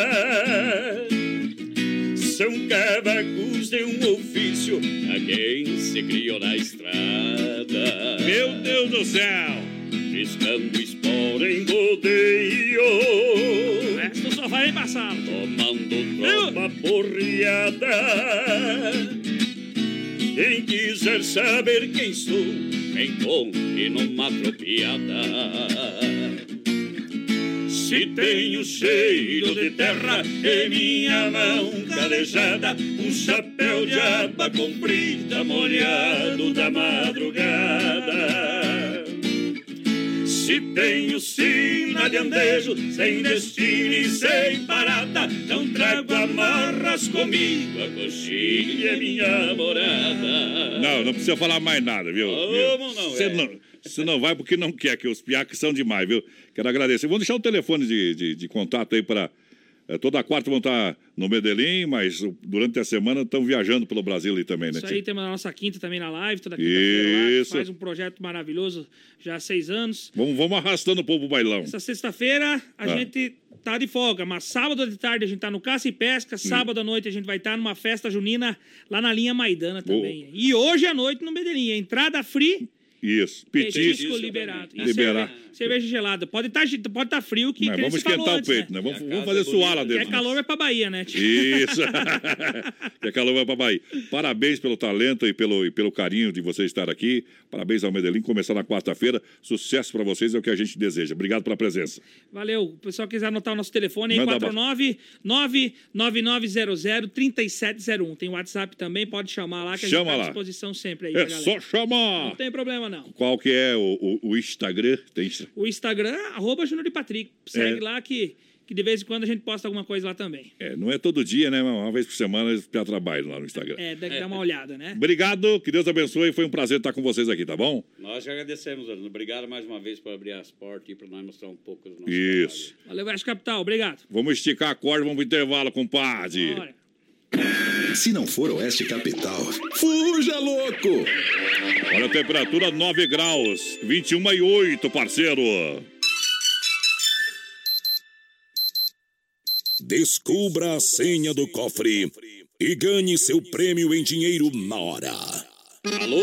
São cavacos de um ofício A quem se criou na estrada. Meu Deus do céu! Riscando espora em rodeio Essa só vai passar. Tomando tropa porriada Quem quiser saber quem sou, encontre numa tropiada. Se tenho cheiro de terra em minha mão calejada, um chapéu de aba comprida molhado da madrugada. Se tenho sina de andejo, sem destino e sem parada, não trago amarras comigo, a coxilha é minha morada. Não, não precisa falar mais nada, viu? Como não Você é? não, Se não vai porque não quer, que os piaques são demais, viu? Quero agradecer. Vamos deixar o telefone de, de, de contato aí para. Eh, toda quarta vão estar no Medellín, mas durante a semana estão viajando pelo Brasil aí também, né? Isso aí temos a nossa quinta também na live, toda quinta-feira Isso. faz um projeto maravilhoso já há seis anos. Vamos, vamos arrastando o povo pro bailão. Essa sexta-feira a Ah. gente tá de folga, mas sábado de tarde a gente tá no Caça e Pesca, Hum. sábado à noite a gente vai estar numa festa junina lá na linha Maidana também. E hoje à noite no Medellín, entrada free, Isso. petisco, Petisco. liberado. Liberar. cerve- cerveja gelada. Pode estar pode tá frio que Mas que nem vamos esquentar o antes, peito, né? Vamos, a vamos casa fazer é suar lá bonita. dentro. Quer calor vai pra Bahia, né? tio? Isso. que calor vai pra Bahia. Parabéns pelo talento e pelo, e pelo carinho de você estar aqui. Parabéns ao Medellín. Começar na quarta-feira. Sucesso pra vocês é o que a gente deseja. Obrigado pela presença. Valeu. O pessoal quiser anotar o nosso telefone aí, Manda 499-9900-3701. Tem WhatsApp também, pode chamar lá que a gente Chama tá à lá. disposição sempre aí. É galera. só chamar. Não tem problema, não. Qual que é o, o, o Instagram? Tem... O Instagram, arroba Júnior de Patrick. Segue É. lá que, que de vez em quando a gente posta alguma coisa lá também. É, não é todo dia, né? mas Uma vez por semana eles já trabalham lá no Instagram. É, deve dar uma olhada, né? Obrigado, que Deus abençoe. Foi um prazer estar com vocês aqui, tá bom? Nós que agradecemos, Orlando. Obrigado mais uma vez por abrir as portas e para nós mostrar um pouco do nosso Isso. Valeu, Veste Capital. Obrigado. Vamos esticar a corda, vamos pro intervalo, compadre. Bora. Se não for Oeste Capital, fuja louco! Olha a temperatura 9 graus, 21 e 8, parceiro. Descubra a senha do cofre e ganhe seu prêmio em dinheiro na hora. Alô,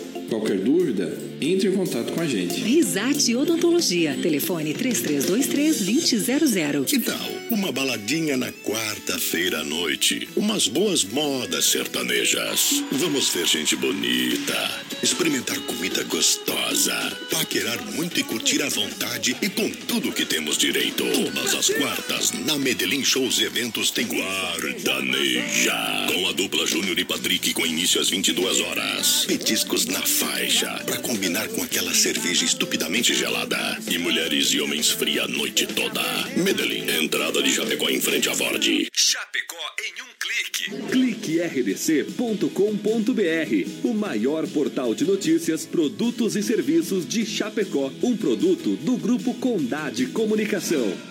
Qualquer dúvida, entre em contato com a gente. Risate Odontologia. Telefone 3323-2000. Que tal uma baladinha na quarta-feira à noite? Umas boas modas sertanejas. Vamos ver gente bonita, experimentar comida gostosa, paquerar muito e curtir à vontade e com tudo que temos direito. Todas as quartas, na Medellín Shows e Eventos tem Guardaneja. Com a dupla Júnior e Patrick com início às 22 horas. Petiscos na faixa, pra combinar com aquela cerveja estupidamente gelada. E mulheres e homens fria a noite toda. Medellín, entrada de Chapecó em frente à Ford. Chapecó em um clique. Cliquerdc.com.br, o maior portal de notícias, produtos e serviços de Chapecó. Um produto do Grupo Condade Comunicação.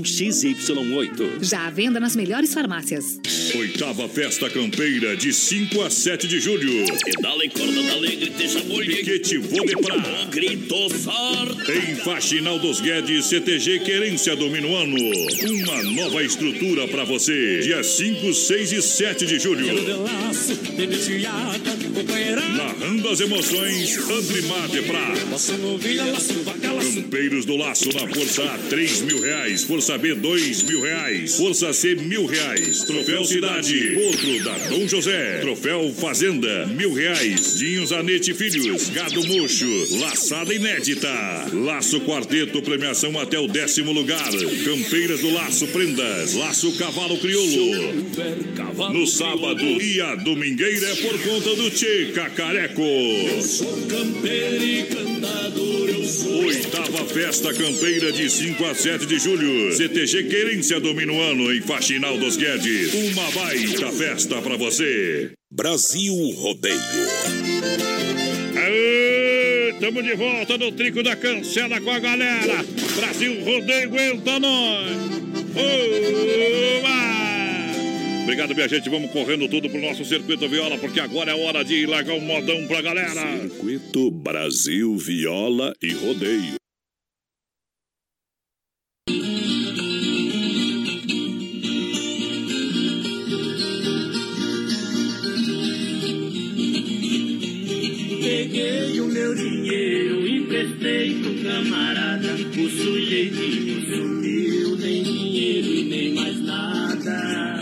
XY8. Já à venda nas melhores farmácias. Oitava Festa Campeira, de 5 a 7 de julho. Pedala e corda da alegre, deixa. Piquete Vodepra. Grito forte. Em Faxinal dos Guedes, CTG Querência do Minuano. Uma nova estrutura pra você. Dia 5, 6 e 7 de julho. Narrando as emoções, Andrimar de. Campeiros do Laço na Força A, 3 mil reais. Força B, 2 mil reais. Força C, mil reais. Troféu Cidade, outro da Dom José. Troféu Fazenda, mil reais. Dinho Zanete Filhos, Gado Mocho, Laçada Inédita. Laço Quarteto, premiação até o décimo lugar. Campeiras do Laço Prendas, Laço Cavalo Crioulo. No sábado e a domingueira é por conta do Tchê Cacareco. Eu sou campeiro e cantador. Oitava Festa Campeira de 5 a 7 de julho. CTG Querência do Minuano em Faxinal dos Guedes. Uma baita festa pra você. Brasil Rodeio. Aê, tamo de volta no Trico da Cancela com a galera. Brasil Rodeio aguenta nós. Oba! Obrigado, minha gente. Vamos correndo tudo pro nosso Circuito Viola, porque agora é hora de largar um modão pra galera. Circuito Brasil Viola e Rodeio. Peguei o meu dinheiro, emprestei pro camarada. O sujeitinho sumiu, nem dinheiro e nem mais nada.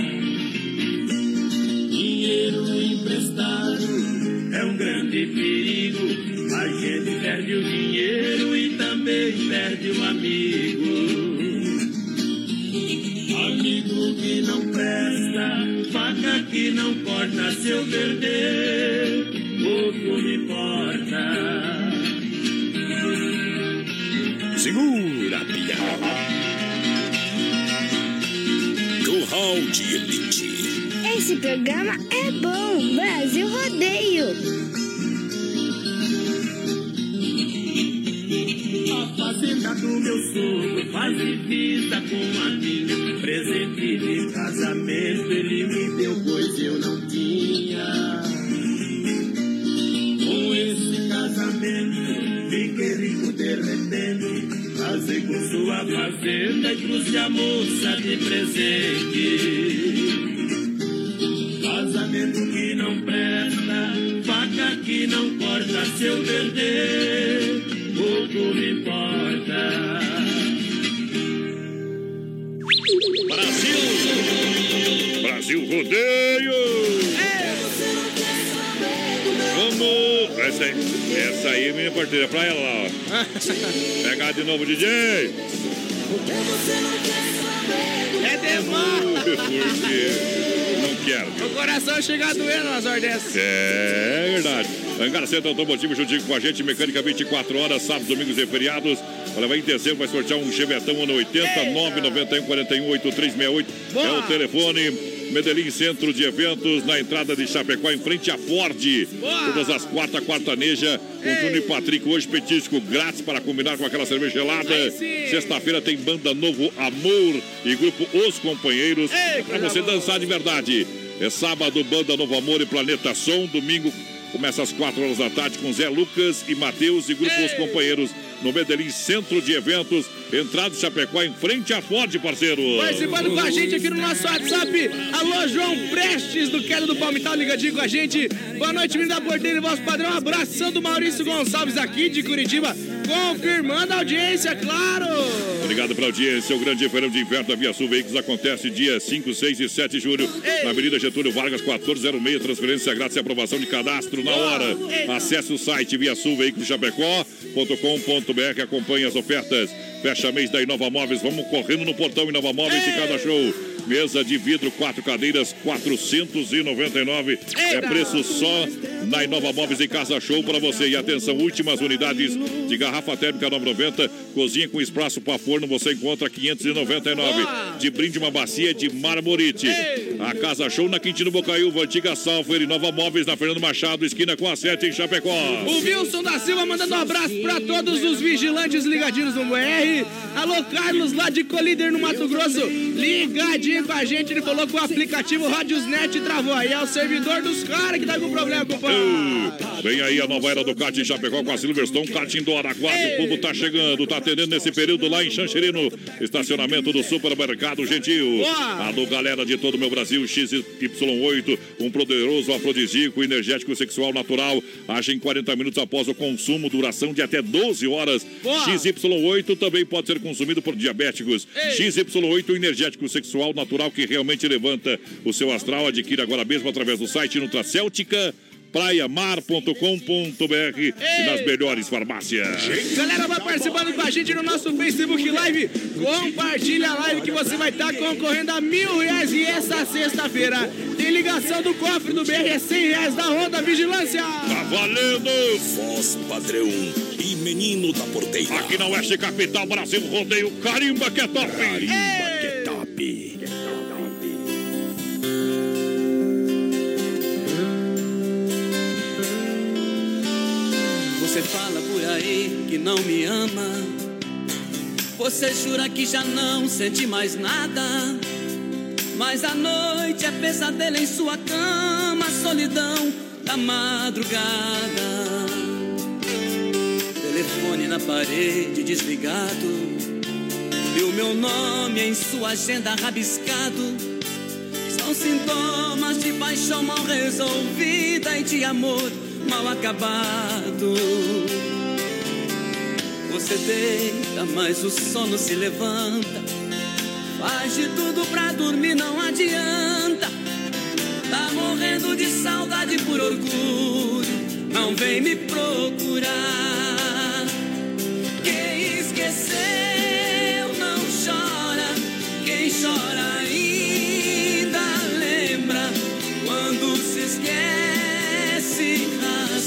Programa é bom. Pra ela lá, ó. Pegar de novo, DJ! É demais! Porque não quero. O coração chega a doer nas dessas. É verdade. Hangar Centro Automotivo juntinho com a gente, mecânica 24 horas, sábados, domingos e feriados. Olha, vai em terceiro, vai sortear um Chevetão ano 80, 991 41 8368. É o telefone. Medellín Centro de Eventos, na entrada de Chapecó, em frente à Ford. Todas as quarta, quartaneja, com Júnior e Patrick. Hoje, petisco grátis para combinar com aquela cerveja gelada. Sexta-feira tem banda Novo Amor e grupo Os Companheiros. Para você dançar de verdade. É sábado, banda Novo Amor e Planeta Som. Domingo, começa às quatro horas da tarde com Zé Lucas e Matheus e grupo Os Companheiros. No Medellín Centro de Eventos, entrada de Chapecó, em frente à Ford, parceiro. Participando com a gente aqui no nosso WhatsApp. Alô, João Prestes do Quero do Palmital, ligadinho com a gente. Boa noite, menino da Porteira e vosso padrão. Abração do Maurício Gonçalves aqui de Curitiba, confirmando a audiência, claro. Obrigado pela audiência. O grande feirão de inverno da Via Sul Veículos acontece dia 5, 6 e 7 de julho, na Avenida Getúlio Vargas, 1406. Transferência grátis e aprovação de cadastro na hora. Acesse o site via Sul Veículos Chapecó.com.br. Acompanhe as ofertas. Fecha mês da Inova Móveis. Vamos correndo no portão Inova Móveis e cada show. Mesa de vidro, quatro cadeiras, 499. É preço só na Inova Móveis em Casa Show para você. E atenção, últimas unidades de garrafa térmica 990. Cozinha com espaço para forno você encontra 599. De brinde uma bacia de marmorite. A Casa Show na Quintino Bocaiúva, antiga Salfer, Inova Móveis na Fernando Machado, esquina com a 7 em Chapecó. O Wilson da Silva mandando um abraço pra todos os vigilantes ligadinhos no BR. Alô, Carlos, lá de Colíder, no Mato Grosso. Ligadinho com a gente. Ele falou que o aplicativo Radiosnet travou. Aí é o servidor dos caras que tá com problema, companheiro. Vem aí a nova era do kart em Chapecó com a Silverstone, kart do Araquara. O povo tá chegando, tá atendendo nesse período lá em Xanxerino. Estacionamento do Supermercado Gentil. Alô, galera de todo o meu Brasil, XY8, um poderoso afrodisíaco, energético sexual natural. Age em 40 minutos após o consumo, duração de até 12 horas. XY8 também pode ser consumido por diabéticos. XY8, energético sexual natural que realmente levanta o seu astral. Adquira agora mesmo através do site Nutracéltica praiamar.com.br e nas melhores farmácias. Galera, vai participando com a gente no nosso Facebook Live. Compartilha a live que você vai estar concorrendo a mil reais. E essa sexta-feira tem ligação do cofre do BR, é 100 reais da Ronda Vigilância. Tá valendo! Voz padrão e menino da porteira. Aqui na Oeste Capital, Brasil Rodeio, carimba que é top! Carimba que é top. Aí que não me ama. Você jura que já não sente mais nada. Mas a noite é pesadelo em sua cama, solidão da madrugada. Telefone na parede desligado. E o meu nome em sua agenda rabiscado. São sintomas de paixão mal resolvida e de amor mal acabado. Você deita, mas o sono se levanta. Faz de tudo pra dormir, não adianta. Tá morrendo de saudade por orgulho. Não vem me procurar. Quem esqueceu não chora. Quem chora ainda lembra. Quando se esquece,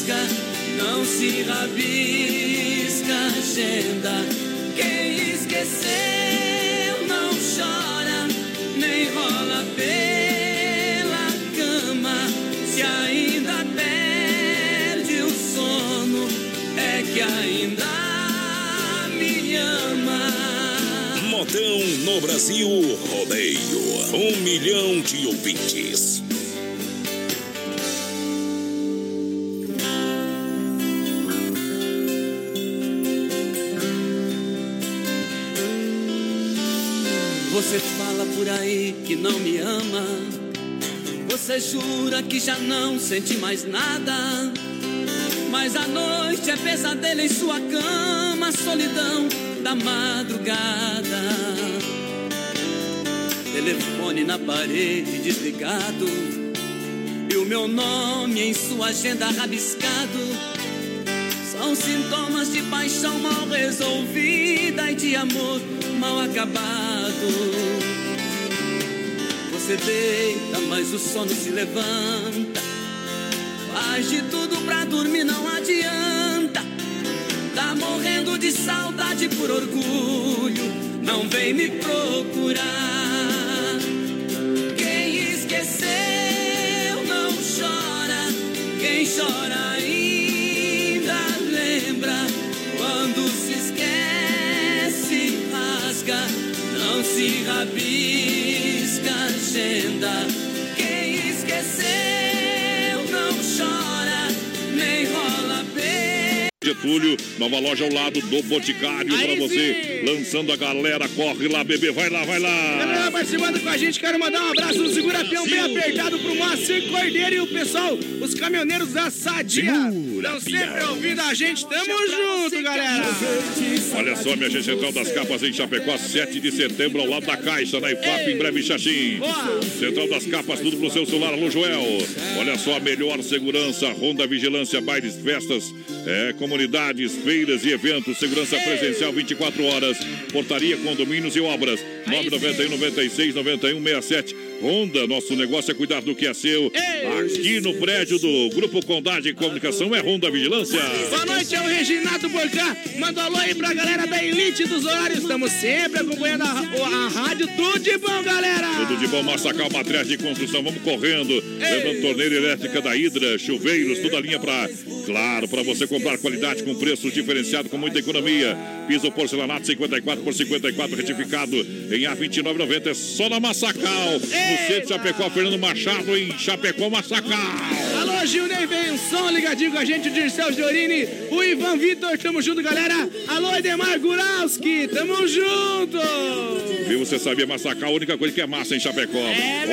Não se rabisca agenda. Quem esqueceu não chora, nem rola pela cama. Se ainda perde o sono, é que ainda me ama. Modão no Brasil Rodeio. Um milhão de ouvintes. Por aí que não me ama. Você jura que já não sente mais nada. Mas a noite é pesadelo em sua cama, solidão da madrugada. Telefone na parede desligado. E o meu nome em sua agenda rabiscado. São sintomas de paixão mal resolvida e de amor mal acabado. Você deita, mas o sono se levanta. Faz de tudo pra dormir, não adianta. Tá morrendo de saudade por orgulho. Não vem me procurar. Quem esqueceu não chora. Quem chora ainda lembra. Quando se esquece, rasga. Não se rabisca a Getúlio, nova loja ao lado do Boticário pra você. Lançando a galera, corre lá, bebê, vai lá, vai Galera lá. participando com a gente, quero mandar um abraço no Segura Peão bem apertado pro Márcio Cordeiro e o pessoal, os caminhoneiros da Sadia. Estão sempre ouvindo a gente, tamo junto, galera. Olha só, minha gente, Central das Capas em Chapecó, 7 de setembro, ao lado da Caixa, na IFAP, em breve Xaxim. Central das Capas, tudo pro seu celular, alô Joel. Olha só, a melhor segurança, Ronda Vigilância, bailes, festas, é, comunidades, feiras e eventos, segurança presencial 24 horas, portaria, condomínios e obras. 991 96 91 67. Honda, nosso negócio é cuidar do que é seu. Aqui no prédio do Grupo Condade de Comunicação é Honda Vigilância. Boa noite, é o Reginato Porcá. Manda um alô aí pra galera da Elite dos Horários. Estamos sempre acompanhando a, a rádio. Tudo de bom, galera. Tudo de bom, Massacal, matriz de construção, vamos correndo. Lembrando, torneira elétrica da Hidra, chuveiros, toda a linha pra, claro, pra você comprar qualidade com preço diferenciado, com muita economia. Piso porcelanato 54 por 54 retificado em A29,90. É só na Massacal, no centro de Chapecó, Fernando Machado, em Chapecó, Massacal. Alô, Gilney Benson, ligadinho com a gente, o Dirceu Giorini, o Ivan Vitor, tamo junto, galera. Alô, Edemar Guralski, tamo junto. Viu, você sabia, Massacal, a única coisa que é massa em Chapecó.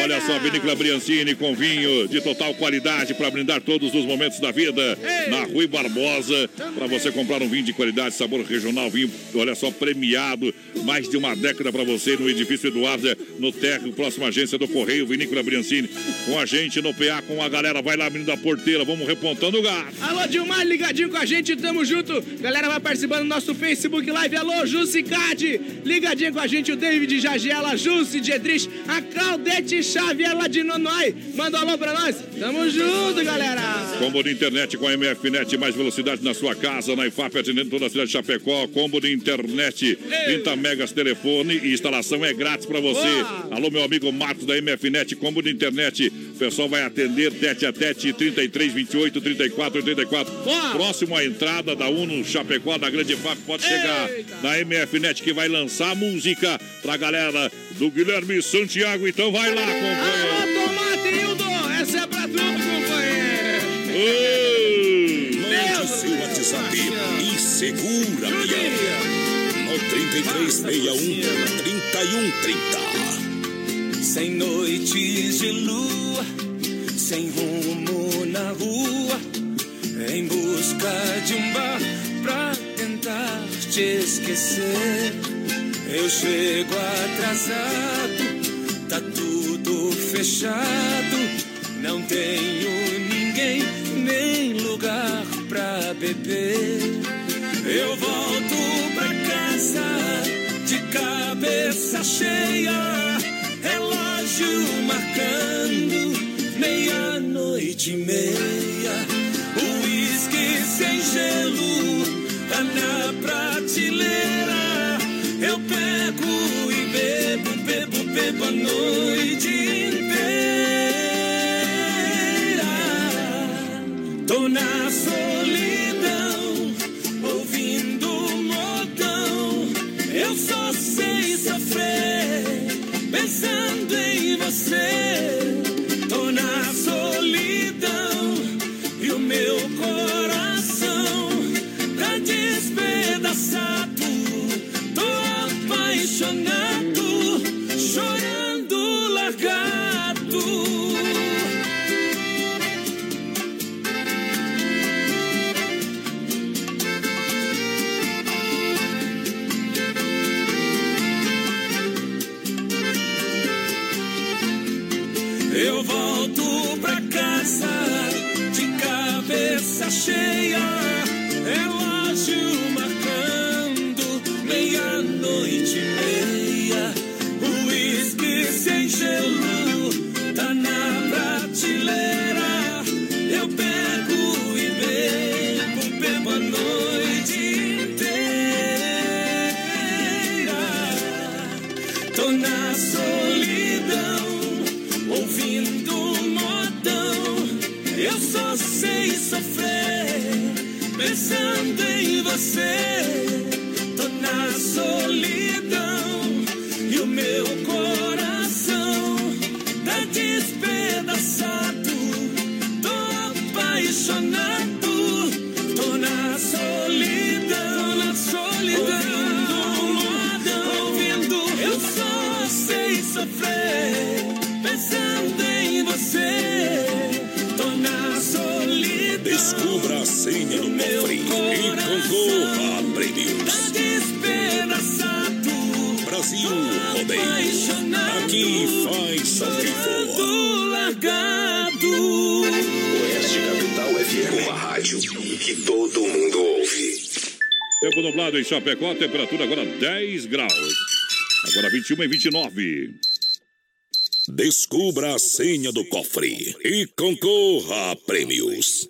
Olha só, Vinícola Briancini com vinho de total qualidade para brindar todos os momentos da vida. Na Rui Barbosa, para você comprar um vinho de qualidade, sabor regional, vinho, olha só, premiado. Mais de uma década para você no edifício Eduardo, no térreo, próxima agência do Correio, Vinícola Briancini. Com a gente no PA, com a galera, vai lá, menino da porteira, vamos repontando o gato. Alô, Dilmar, ligadinho com a gente, tamo junto. Galera, vai participando do nosso Facebook Live. Alô, Jussicade, ligadinho com a gente, o David Jagela, Jussi Gedrich, a Claudete Xavier lá de Nonói. Manda um alô pra nós. Tamo junto, galera. Combo de internet com a MFNet, mais velocidade na sua casa, na IFAP, atendendo toda a cidade de Chapecó. Combo de internet, 30 megas telefone e instalação é grátis para você. Alô, meu amigo Marcos da MFNet, combo de internet, pessoal vai atender tete a tete 33, 28, 34, 84. Próximo à entrada da Uno Chapecó, da Grande FAP, pode chegar na MFNet que vai lançar a música pra galera do Guilherme Santiago. Então vai lá, companheiro. Mande seu WhatsApp e segura, peão. No 3361 3130. Sem noites de lua, sem rumo na rua, em busca de um bar pra tentar te esquecer. Eu chego atrasado, tá tudo fechado, não tenho lugar pra beber. Eu volto pra casa de cabeça cheia, relógio marcando meia-noite e meia. Uísque sem gelo tá na prateleira. Eu pego e bebo, bebo, bebo a noite inteira. Tô na todo mundo ouve. Tempo nublado em Chapecó, temperatura agora 10 graus. Agora 21 e 29. Descubra a senha do cofre e concorra a prêmios.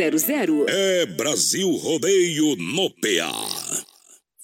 É Brasil Rodeio no PA.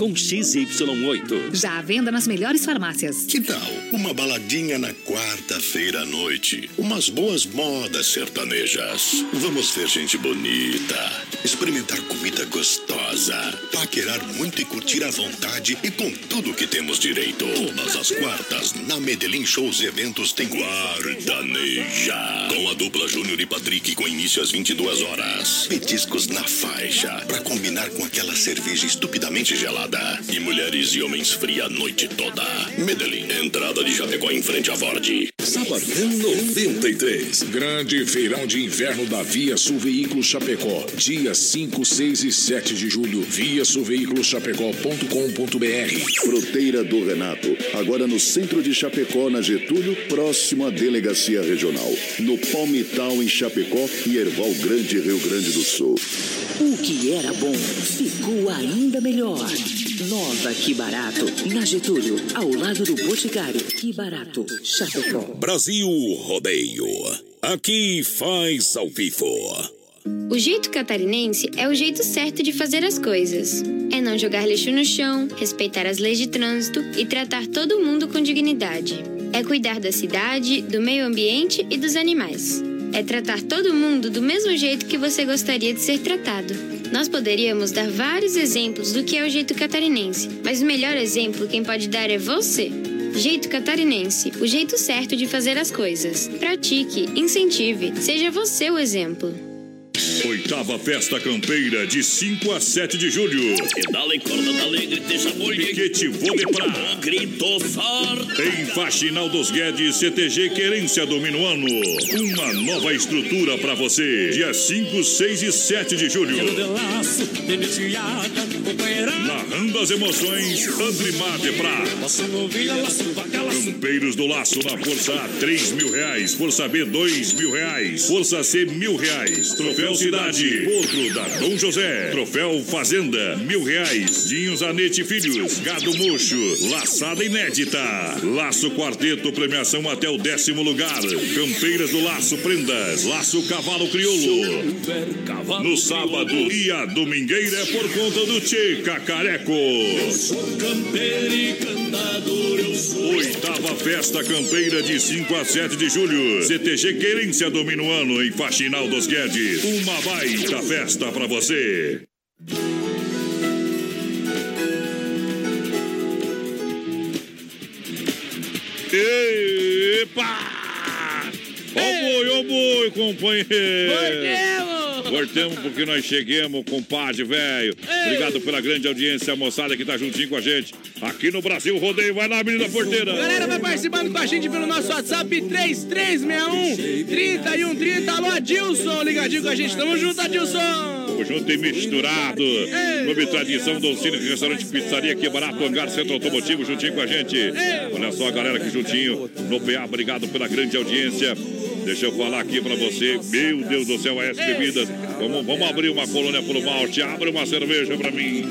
com XY8. Já à venda nas melhores farmácias. Que tal uma baladinha na quarta-feira à noite? Umas boas modas sertanejas. Vamos ver gente bonita, experimentar comida gostosa, paquerar muito e curtir à vontade e com tudo que temos direito. Todas as quartas, na Medellín Shows e Eventos tem Guardaneja. Com a dupla Júnior e Patrick com início às 22 horas. Petiscos na faixa, pra combinar com aquela cerveja estupidamente gelada. E mulheres e homens fria a noite toda. Medellín, entrada de Chapecó em frente à Ford. Sabadão 93. Grande feirão de inverno da Via Sul Veículos Chapecó. Dias 5, 6 e 7 de julho. Via Chapecó.com.br. Fruteira do Renato, agora no centro de Chapecó, na Getúlio, próximo à Delegacia Regional. No Palmital, em Chapecó e Erval Grande, Rio Grande do Sul. O que era bom ficou ainda melhor. Nova Que Barato, na Getúlio, ao lado do Boticário. Que Barato, Chapecó. Brasil Rodeio. Aqui faz ao vivo. O jeito catarinense é o jeito certo de fazer as coisas. É não jogar lixo no chão, respeitar as leis de trânsito e tratar todo mundo com dignidade. É cuidar da cidade, do meio ambiente e dos animais. É tratar todo mundo do mesmo jeito que você gostaria de ser tratado. Nós poderíamos dar vários exemplos do que é o jeito catarinense, mas o melhor exemplo quem pode dar é você. Jeito catarinense, o jeito certo de fazer as coisas. Pratique, incentive, seja você o exemplo. Oitava Festa Campeira, de 5 a 7 de julho. E corda da alegre, deixa boi. Piquete Vôlei Pra. Grito forte. Em Faxinal dos Guedes, CTG Querência do Minuano. Uma nova estrutura pra você. Dia 5, 6 e 7 de julho. Narrando as emoções, Andrimar de Pra. Campeiros do Laço na Força A, 3 mil reais. Força B, 2 mil reais. Força C, mil reais. Troféu Cidade, outro da Dom José. Troféu Fazenda, mil reais. Dinho Zanete Filhos, Gado Mocho, laçada inédita. Laço Quarteto, premiação até o décimo lugar. Campeiras do Laço Prendas, Laço Cavalo Crioulo. No sábado e a domingueira é por conta do eu sou. Oitava Festa Campeira de 5 a 7 de julho. CTG Querência do Minuano em Faxinal dos Guedes. Uma baita festa pra você. Epa! Ó boi, ó boi, companheiro! Cortemos porque nós chegamos, compadre, velho. Obrigado pela grande audiência, moçada que tá juntinho com a gente. Aqui no Brasil, rodeio, vai lá, menina porteira. Galera, vai participando com a gente pelo nosso WhatsApp 3361 3130. Alô, Adilson, ligadinho com a gente. Tamo junto, Adilson! Tamo junto e misturado. Clube Tradição, Dolcine, Restaurante Pizzaria, aqui barato, Hangar Centro Automotivo, juntinho com a gente. Olha só a galera aqui juntinho no PA, obrigado pela grande audiência. Deixa eu falar aqui pra você, meu Deus do céu, a S Bebidas. Vamos, vamos abrir uma colônia puro malte. Abre uma cerveja pra mim.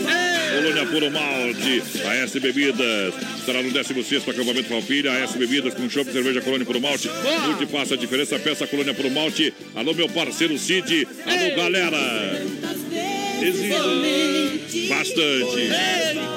Colônia puro malte. A S Bebidas estará no 16 acampamento Falpilha. A S Bebidas com chopp, cerveja, colônia puro malte. Multi faça a diferença, peça colônia puro malte. Alô, meu parceiro Cid. Alô, galera. Existe bastante.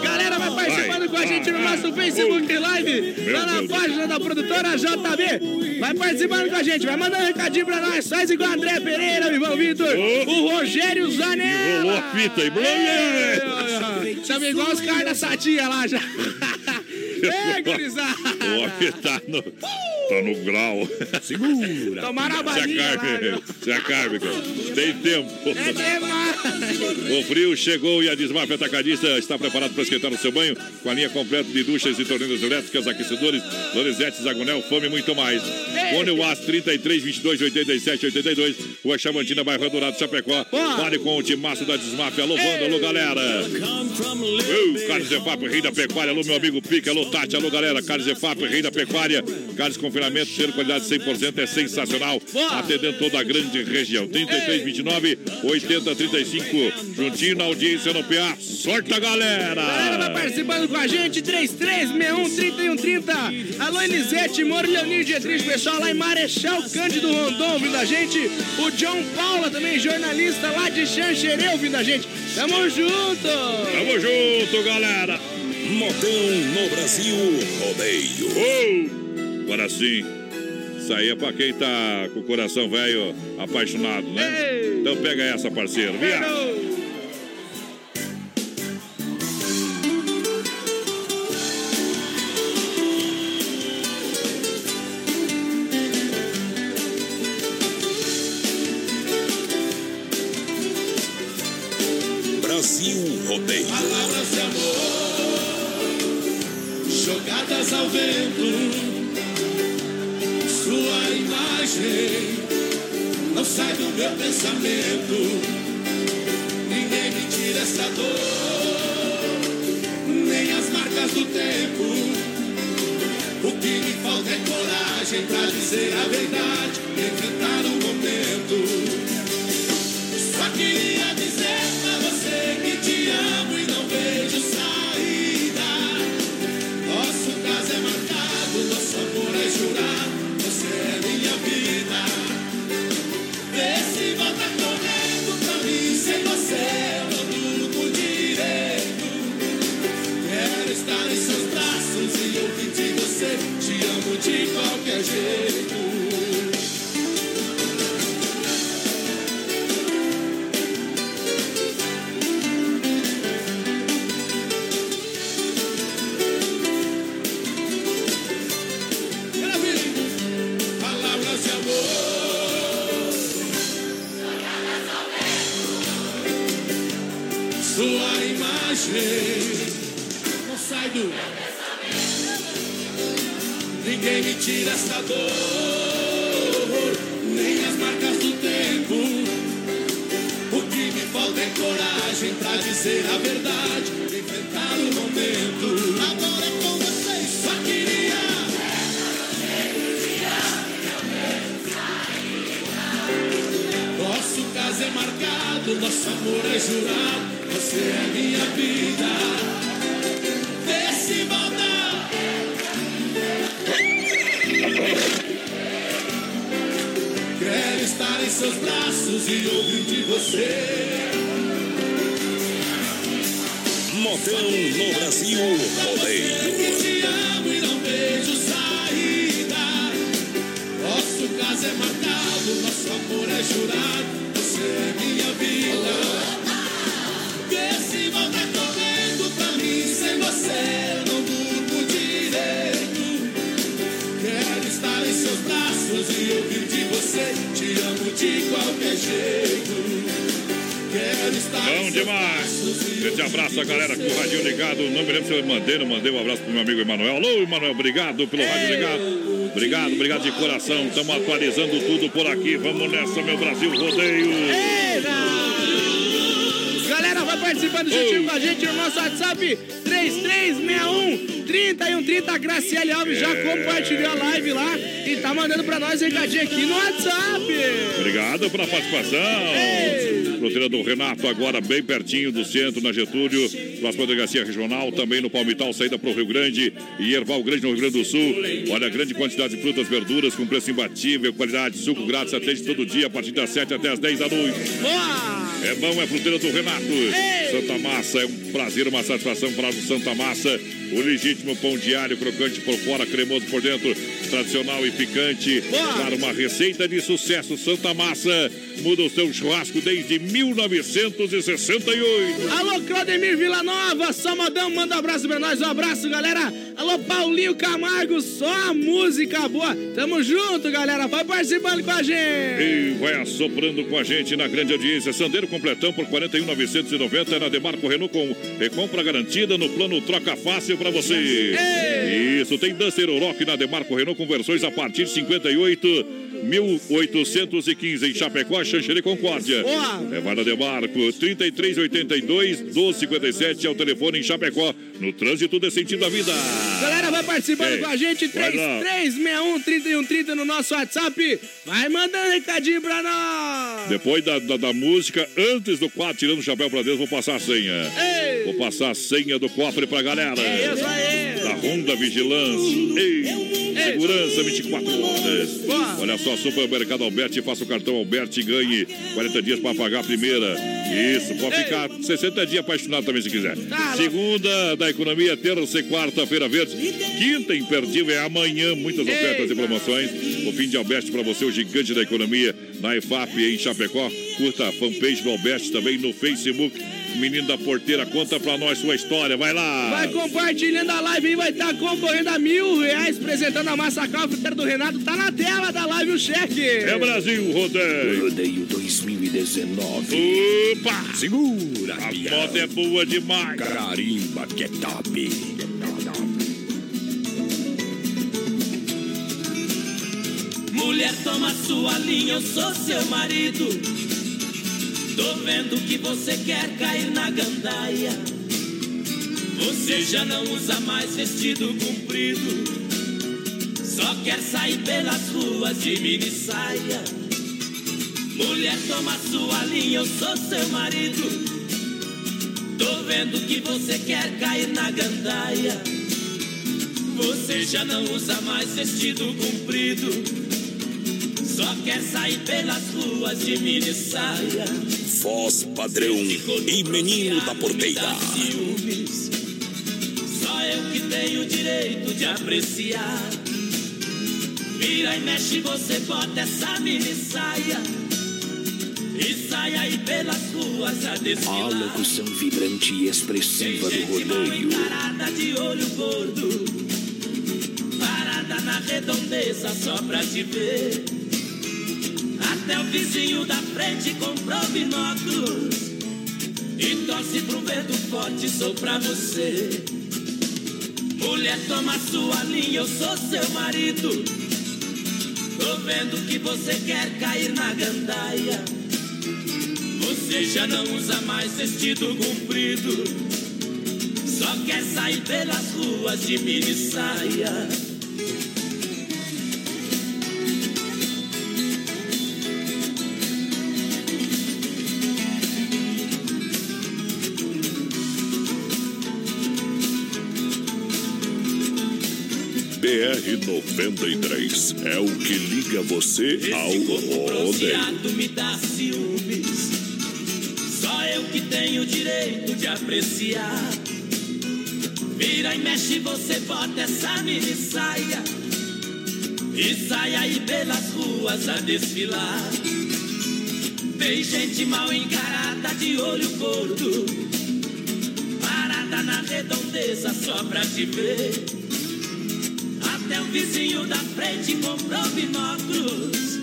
Galera, vai participando com a gente no nosso Facebook Live, lá na página da produtora JB. Vai participando com a gente, vai mandando um recadinho pra nós. Faz igual o André Pereira, o Ivan Vitor, o Rogério Zanella. Rolou a fita aí. Chama igual os caras da Sadia lá já. Ei, gurizada. O homem tá no, tá no grau. Segura. Tomaram a Se balinha lá, acarme, se acarme. Tem tempo. É demais. O frio chegou e a Desmaf Atacadista está preparado para esquentar o seu banho com a linha completa de duchas e torneiras elétricas, aquecedores, Lorenzetti, Zagonel, Fome e muito mais. Fone UAS 33 22 87 82, Rua Chavantina, bairro Dourado, Chapecó. Fale com o timaço da Desmaf. Alô, Wanda, alô, galera. Carlos Efap, rei da pecuária. Alô, meu amigo Pica, alô, Tati, alô, galera. Carlos Efap, rei da pecuária. Carlos com confinamento, ser qualidade 100% é sensacional. Atendendo toda a grande região. 33, 29, 80, 35. Juntinho na audiência no PA. Sorte a galera! Galera vai participando com a gente, 3361-3130. Alô, Elisete, Moro, Leonir, Dietrich, pessoal lá em Marechal Cândido Rondon, ouvindo a gente. O John Paula, também jornalista lá de Xanxerê, ouvindo a gente. Tamo junto! Tamo junto, galera! Modão no Brasil Rodeio. Oh! Agora sim. Isso aí é pra quem tá com o coração velho apaixonado, né? Então pega essa, parceiro. Via! Brasil Rodeio. Palavras de amor jogadas ao vento. Imagem não sai do meu pensamento. Ninguém me tira essa dor, nem as marcas do tempo. O que me falta é coragem pra dizer a verdade, enfrentar o momento. Só queria dizer pra Tira essa dor, nem as marcas do tempo. O que me falta é coragem pra dizer a verdade, enfrentar o momento. Agora é com vocês, só queria. Nosso caso é marcado, nosso amor é jurado. Você é minha vida. Estar em seus braços e ouvir de você. Modão no Brasil Rodeio. Que te amo e não vejo saída. Nosso caso é marcado, nosso amor é jurado. Você é minha vida. Vê se volta correndo pra mim. Sem você eu não durmo direito. Quero estar em seus braços e ouvir de você. Amo de qualquer jeito. Quero estar Bom demais! Grande abraço a galera com o rádio ligado. Não me lembro se eu mandei, não mandei um abraço pro meu amigo Emanuel. Alô, Emanuel, obrigado pelo rádio ligado. Obrigado, obrigado de coração. Estamos atualizando tudo por aqui. Vamos nessa, meu Brasil Rodeio. Galera, vai participando juntinho com a gente no nosso WhatsApp 3361 3130. A Graciele Alves já compartilhou a live lá e tá mandando pra nós recadinho aqui no WhatsApp. Obrigado pela participação. Fronteira do Renato, agora bem pertinho do centro, na Getúlio. Próxima delegacia regional, também no Palmital, saída para o Rio Grande e Erval Grande, no Rio Grande do Sul. Olha, grande quantidade de frutas, verduras, com preço imbatível, qualidade, suco grátis, atende todo dia, a partir das 7 até as 10 da noite. É bom, é fruteira do Renato. Santa Massa, é um prazer, uma satisfação para o Santa Massa. O legítimo pão alho, crocante por fora, cremoso por dentro, tradicional e picante. Para uma receita de sucesso, Santa Massa muda o seu churrasco desde 1968. Alô, Claudemir Villanova, Samadão, manda um abraço pra nós, um abraço, galera. Alô, Paulinho Camargo, só a música boa. Tamo junto, galera, vai participando com a gente. E vai assoprando com a gente na grande audiência. Sandeiro completão por 41,990 na Demarco Renault com recompra garantida no plano Troca Fácil pra você. Isso, tem Duster Rock na Demarco Renault com versões a partir de 58 1815 em Chapecó, Xanxerê Concórdia. Vai na Demarco, 3382 1257 é o telefone em Chapecó. No trânsito de sentido da vida. Galera, vai participando Ei, com a gente. vai lá. 3361-3130 no nosso WhatsApp. Vai mandando recadinho pra nós. Depois da, da, da música, antes do quadro, tirando o chapéu pra Deus, vou passar a senha. Ei. Vou passar a senha do cofre pra galera. É isso aí. Da Honda Vigilância. Ei, segurança 24 horas. Olha só, Supermercado Alberti, faça o cartão Alberti e ganhe 40 dias pra pagar a primeira. Isso, pode ficar 60 dias apaixonado também se quiser. Tá, Segunda da economia, terça e quarta-feira verde. Quinta imperdível é amanhã, muitas ofertas e promoções. O fim de Alberti para você, o gigante da economia, na EFAP em Chapecó. Curta a fanpage do Alberti também no Facebook. Menino da Porteira, conta pra nós sua história, vai lá. Vai compartilhando a live aí, vai estar concorrendo a mil reais, apresentando a Massacal, o do Renato. Tá na tela da live o cheque. É Brasil, rodeio. Rodeio 2019. Opa! Segura, A moda é boa demais. Carimba que é top. Mulher, toma sua linha, eu sou seu marido. Tô vendo que você quer cair na gandaia. Você já não usa mais vestido comprido. Só quer sair pelas ruas de mini saia. Mulher, toma sua linha, eu sou seu marido. Tô vendo que você quer cair na gandaia. Você já não usa mais vestido comprido. Só quer sair pelas ruas de mini saia. Voz padrão e menino da porteira. Ciúmes. Só eu que tenho o direito de apreciar. Vira e mexe, você bota essa mini saia. E sai aí pelas ruas a A desfilar. locução vibrante e expressiva do rodeio. encarada de olho gordo Parada na redondeza só pra te ver Até o vizinho da frente comprou binóculos E torce pro vento forte, sou pra você. Mulher, toma sua linha, eu sou seu marido. Tô vendo que você quer cair na gandaia. Você já não usa mais vestido comprido. Só quer sair pelas ruas de mini saia BR-93 é o que liga você ao rodeio. Me dá ciúmes. Só eu que tenho o direito de apreciar. Vira e mexe, você bota essa mini saia. E sai aí pelas ruas a desfilar. Tem gente mal encarada de olho gordo. Parada na redondeza só pra te ver vizinho da frente comprou binóculos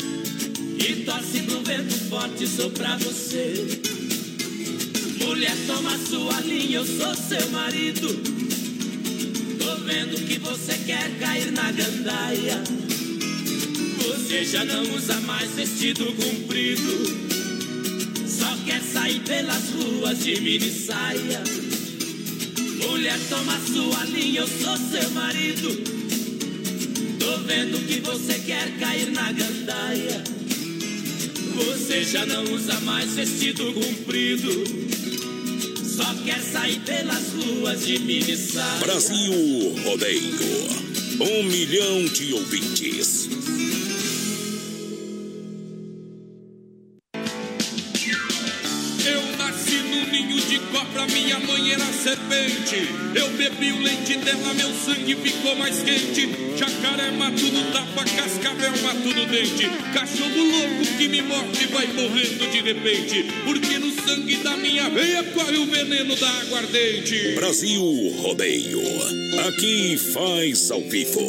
E torce pro vento forte, sou pra você. Mulher, toma sua linha, eu sou seu marido. Tô vendo que você quer cair na gandaia. Você já não usa mais vestido comprido. Só quer sair pelas ruas de mini saia. Mulher, toma sua linha, eu sou seu marido vendo que você quer cair na gandaia Você já não usa mais vestido comprido Só quer sair pelas ruas de mini Brasil Rodeio. Um milhão de ouvintes. Serpente. Eu bebi o leite dela, meu sangue ficou mais quente. Jacaré mato no tapa, cascavel mato no dente. Cachorro louco que me morde vai morrendo de repente. Porque no sangue da minha veia corre o veneno da aguardente. Brasil Rodeio. Aqui faz ao vivo.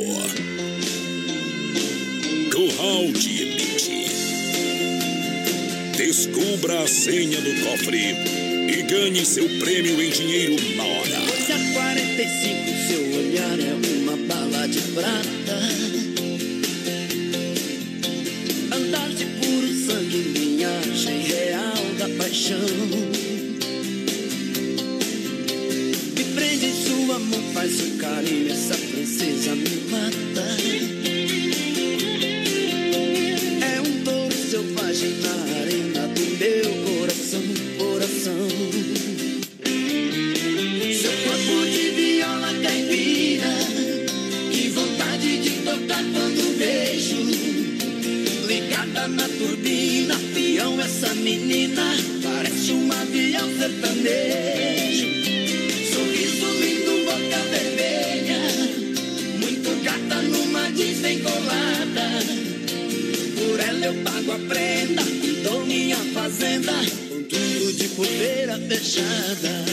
Curral de Elite. Descubra a senha do cofre e ganhe seu prêmio em dinheiro na hora. Você a 45, seu olhar é uma bala de prata. Andar de puro sangue, linhagem real da paixão. Me prende em sua mão, faz um carinho, essa precisa me matar. Prenda dou minha fazenda com tudo de poeira fechada.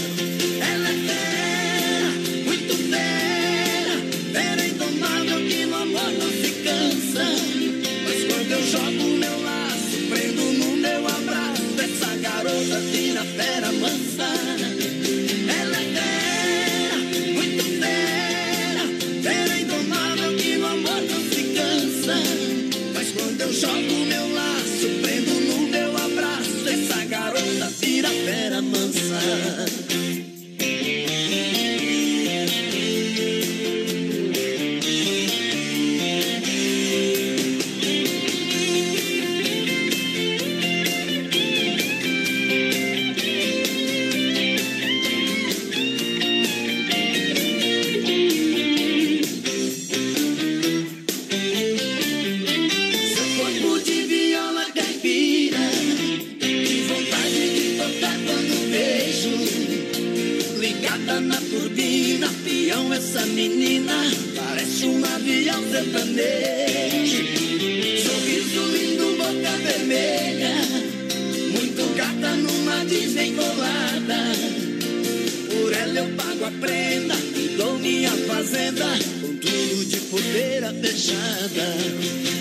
Fazenda com tudo de poeira fechada.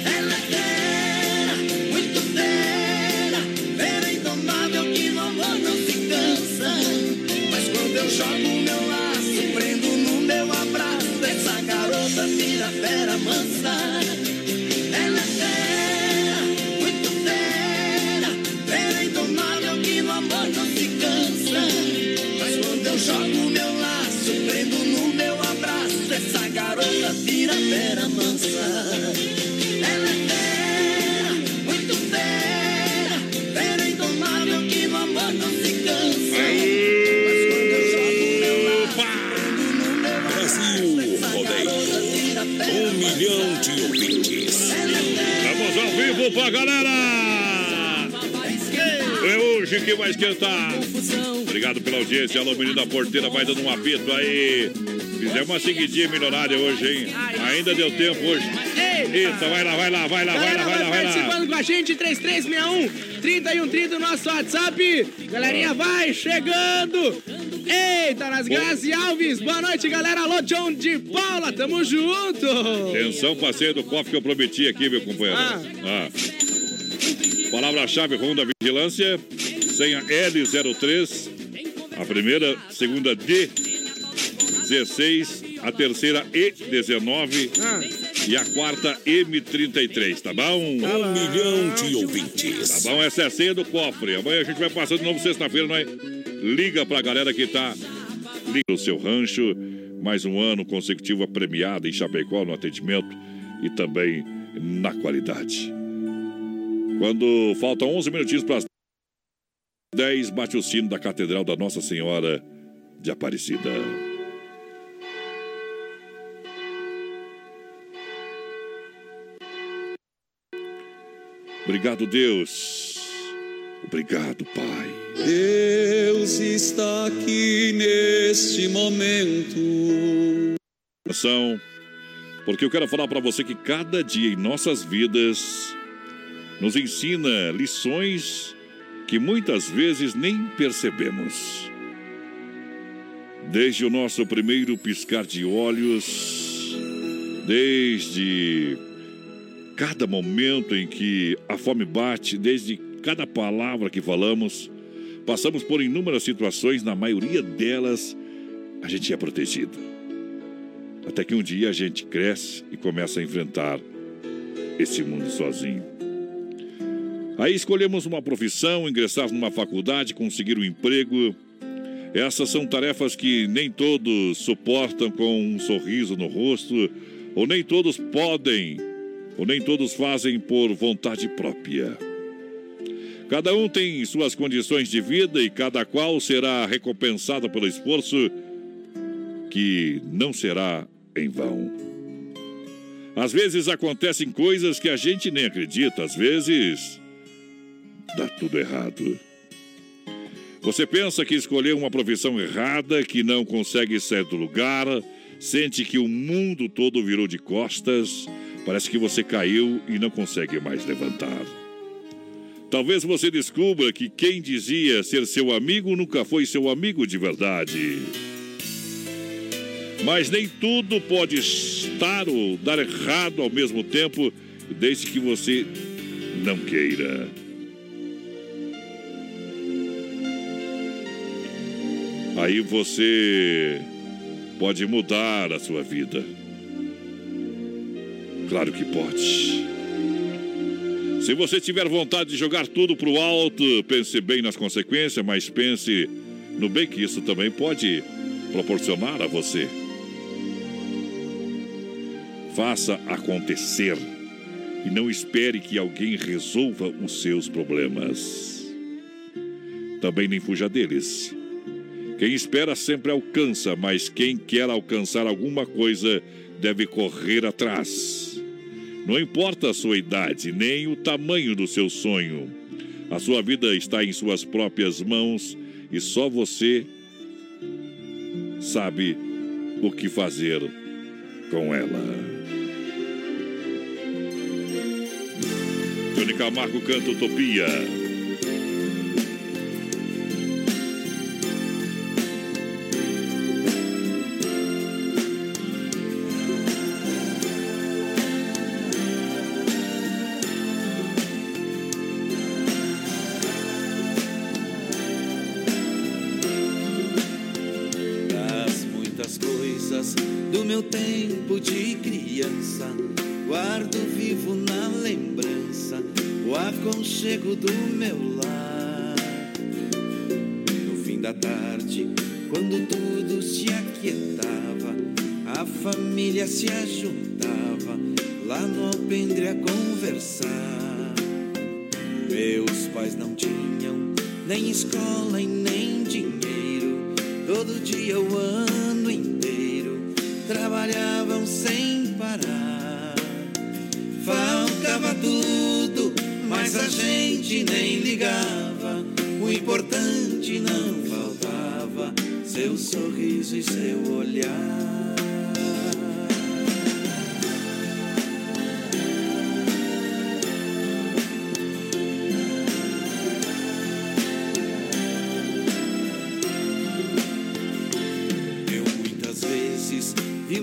Ela é galera! É hoje que vai esquentar. Obrigado pela audiência. Alô, menino da porteira, vai dando um apito aí. Fizemos uma seguidinha milionária hoje, hein? Ainda deu tempo hoje. Eita, vai lá, vai lá, vai lá, vai lá, vai lá, vai participando com a gente, 3361 3130, o nosso WhatsApp. Galerinha, vai chegando. Eita, nas Grazi Alves. Boa noite, galera. Alô, John de Paula, tamo junto. Atenção, passeio do cofre que eu prometi aqui, meu companheiro. Ah. Ah. Palavra-chave Ronda Vigilância, senha L03, a primeira, segunda D16, a terceira E19 e a quarta M33, tá bom? Um milhão de ouvintes. Tá bom? Essa é a senha do cofre. Amanhã a gente vai passar de novo sexta-feira, nós liga pra galera que tá no seu rancho. Mais um ano consecutivo premiado em Chapecó no atendimento e também na qualidade. Quando faltam 11 minutinhos para as 10, bate o sino da Catedral da Nossa Senhora de Aparecida. Obrigado, Deus. Obrigado, Pai. Deus está aqui neste momento. Porque eu quero falar para você que cada dia em nossas vidas nos ensina lições que muitas vezes nem percebemos. Desde o nosso primeiro piscar de olhos, desde cada momento em que a fome bate, desde cada palavra que falamos, passamos por inúmeras situações, na maioria delas a gente é protegido. Até que um dia a gente cresce e começa a enfrentar esse mundo sozinho. Aí escolhemos uma profissão, ingressar numa faculdade, conseguir um emprego. Essas são tarefas que nem todos suportam com um sorriso no rosto, ou nem todos podem, ou nem todos fazem por vontade própria. Cada um tem suas condições de vida e cada qual será recompensado pelo esforço que não será em vão. Às vezes acontecem coisas que a gente nem acredita, às vezes dá tudo errado. Você pensa que escolheu uma profissão errada, que não consegue sair do lugar, sente que o mundo todo virou de costas, parece que você caiu e não consegue mais levantar. Talvez você descubra que quem dizia ser seu amigo nunca foi seu amigo de verdade. Mas nem tudo pode estar ou dar errado ao mesmo tempo, desde que você não queira. Aí você pode mudar a sua vida. Claro que pode. Se você tiver vontade de jogar tudo para o alto, pense bem nas consequências, mas pense no bem que isso também pode proporcionar a você. Faça acontecer e não espere que alguém resolva os seus problemas. Também nem fuja deles. Quem espera sempre alcança, mas quem quer alcançar alguma coisa deve correr atrás. Não importa a sua idade, nem o tamanho do seu sonho. A sua vida está em suas próprias mãos e só você sabe o que fazer com ela. Johnny Camargo canta Utopia.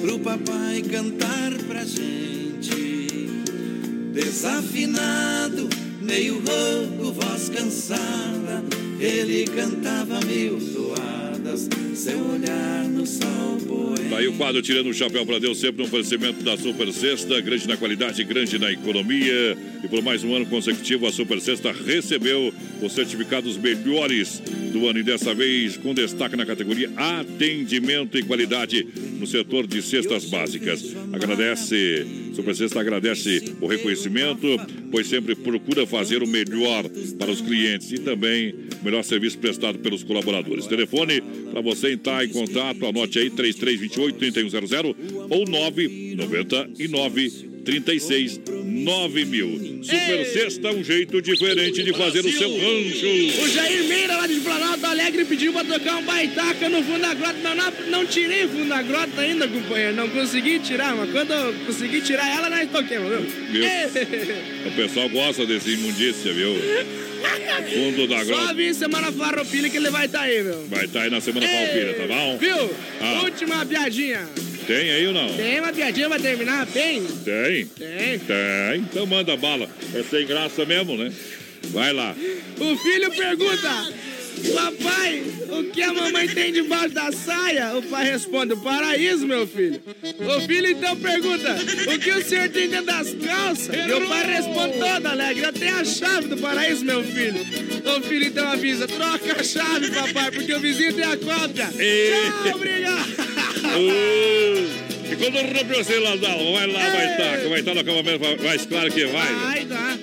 pro papai cantar pra gente. Desafinado, meio rouco, voz cansada, ele cantava mil toadas, seu olhar no sol poema. Tá aí o quadro Tirando o Chapéu para Deus, sempre um oferecimento da Super Sexta, grande na qualidade, grande na economia. E por mais um ano consecutivo, a Super Sexta recebeu os certificados melhores do ano e dessa vez com destaque na categoria Atendimento e Qualidade no setor de cestas básicas. Agradece, Super Sexta agradece o reconhecimento, pois sempre procura fazer o melhor para os clientes e também o melhor serviço prestado pelos colaboradores. Telefone para você entrar em contato, anote aí 3328-3100 ou 999 36 9000. Super Sexta, um jeito diferente de fazer o seu rancho. O Jair Meira, lá de Planalto Alegre, pediu pra tocar um baitaca no fundo da grota. Não, não, não tirei o fundo da grota ainda, companheiro. Não consegui tirar, mas quando eu consegui tirar ela, nós toquemos, viu? O pessoal gosta desse imundícia, viu? Fundo da Só grota. vir semana farroupilha que ele vai estar aí, meu. Vai estar aí na semana palpilha, tá bom? Viu? Ah. Última piadinha. Tem aí ou não? Tem uma piadinha pra terminar bem? Tem? Tem. Tem. Então manda bala. É sem graça mesmo, né? Vai lá. O filho pergunta: Papai, o que a mamãe tem debaixo da saia? O pai responde: O paraíso, meu filho. O filho então pergunta: O que o senhor tem dentro das calças? E o pai responde todo alegre: Eu tenho a chave do paraíso, meu filho. O filho então avisa: Troca a chave, papai, porque o vizinho tem a cópia. Tchau, obrigado. E quando rompeu você lá, vai lá, vai estar. Vai estar no acabamento mais claro que vai. Vai, tá.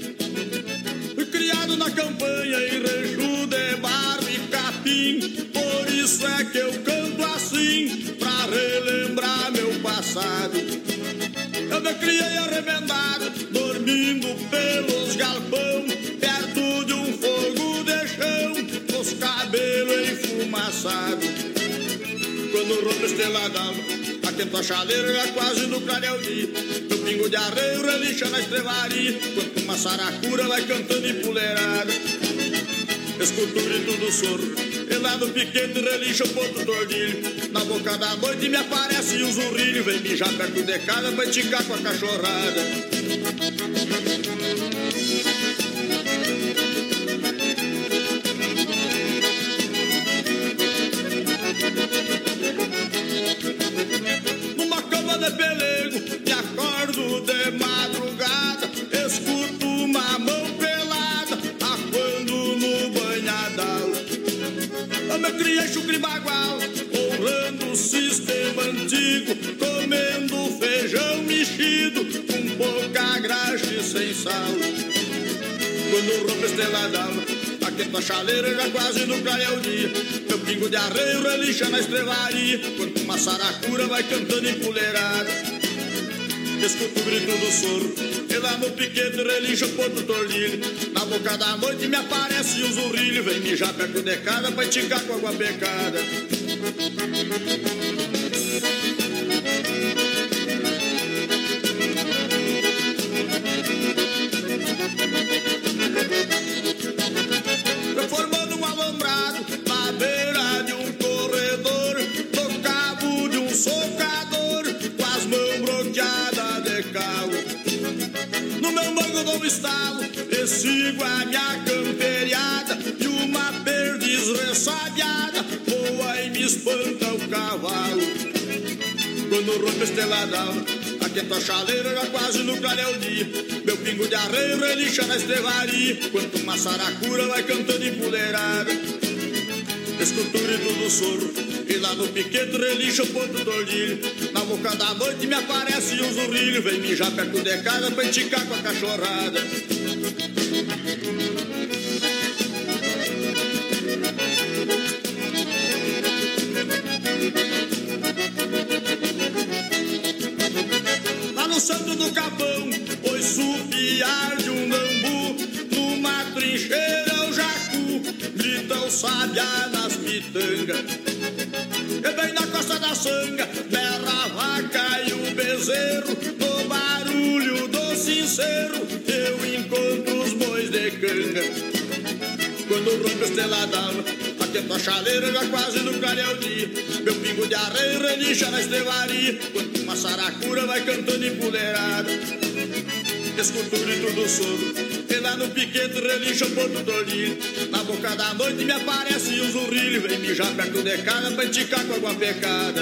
Criado na campanha em rejo de barro e capim Por isso é que eu canto assim Pra relembrar meu passado Eu me criei arremendado Dormindo pelos galpão Perto de um fogo de chão Com os cabelos enfumaçados Quando rompe estrela d'alva Atento a chaleira já quase no clareio dia Meu pingo de arreio relincha na estrevaria Quanto uma saracura vai cantando empoleirada Escuto o grito do soro. E lá no piquete relincha o ponto do ordilho Na boca da noite me aparece o zurrilho. Vem mijar perto de casa pra esticar com a cachorrada De pelego, me acordo de madrugada, escuto uma mão pelada, aquando no banhadal. Eu me criei chucre bagual, honrando o sistema antigo, comendo feijão mexido, com pouca graxa e sem sal. Quando rompe a estrela d'alva, Aquenta a chaleira já quase no clareio dia Meu pingo de arreio relincha na estrevaria Quanto uma saracura vai cantando empoleirada Escuto o grito do soro E lá no piquete relincha o ponto tordilho. Na boca da noite me aparece o zurrilho. Vem mijar perto de casa pra esticar com água pecada sigo a minha camperiada, e uma perdiz ressabiada voa e me espanta o cavalo. Quando rompe a d'alva, aquenta a chaleira já quase no clareio dia. Meu pingo de arreio relincha na estrevaria, quanto uma saracura vai cantando empoleirada. Escuto o grito do soro, e lá no piquete relincha o ponto do ordilho. Na boca da noite me aparece um zurrilho, vem mijar perto de casa pra esticar com a cachorrada. Capão, pois supiar de um bambu, numa trincheira o jacu, grita o sabiá nas pitangas. E bem na costa da sanga, berra a vaca e o bezerro, no barulho do sincero, eu encontro os bois de canga. Quando rompe a estrela d'alva, atento a chaleira já quase no clareio dia. Meu pingo de arreio relincha na estrevaria, quanto uma saracura vai cantando empoleirada. Escuto o grito do sogro, e lá no piquete relincha o ponto do olhinho. Na boca da noite me aparece um zurrilho, vem mijar perto de casa pra esticar com água pecada.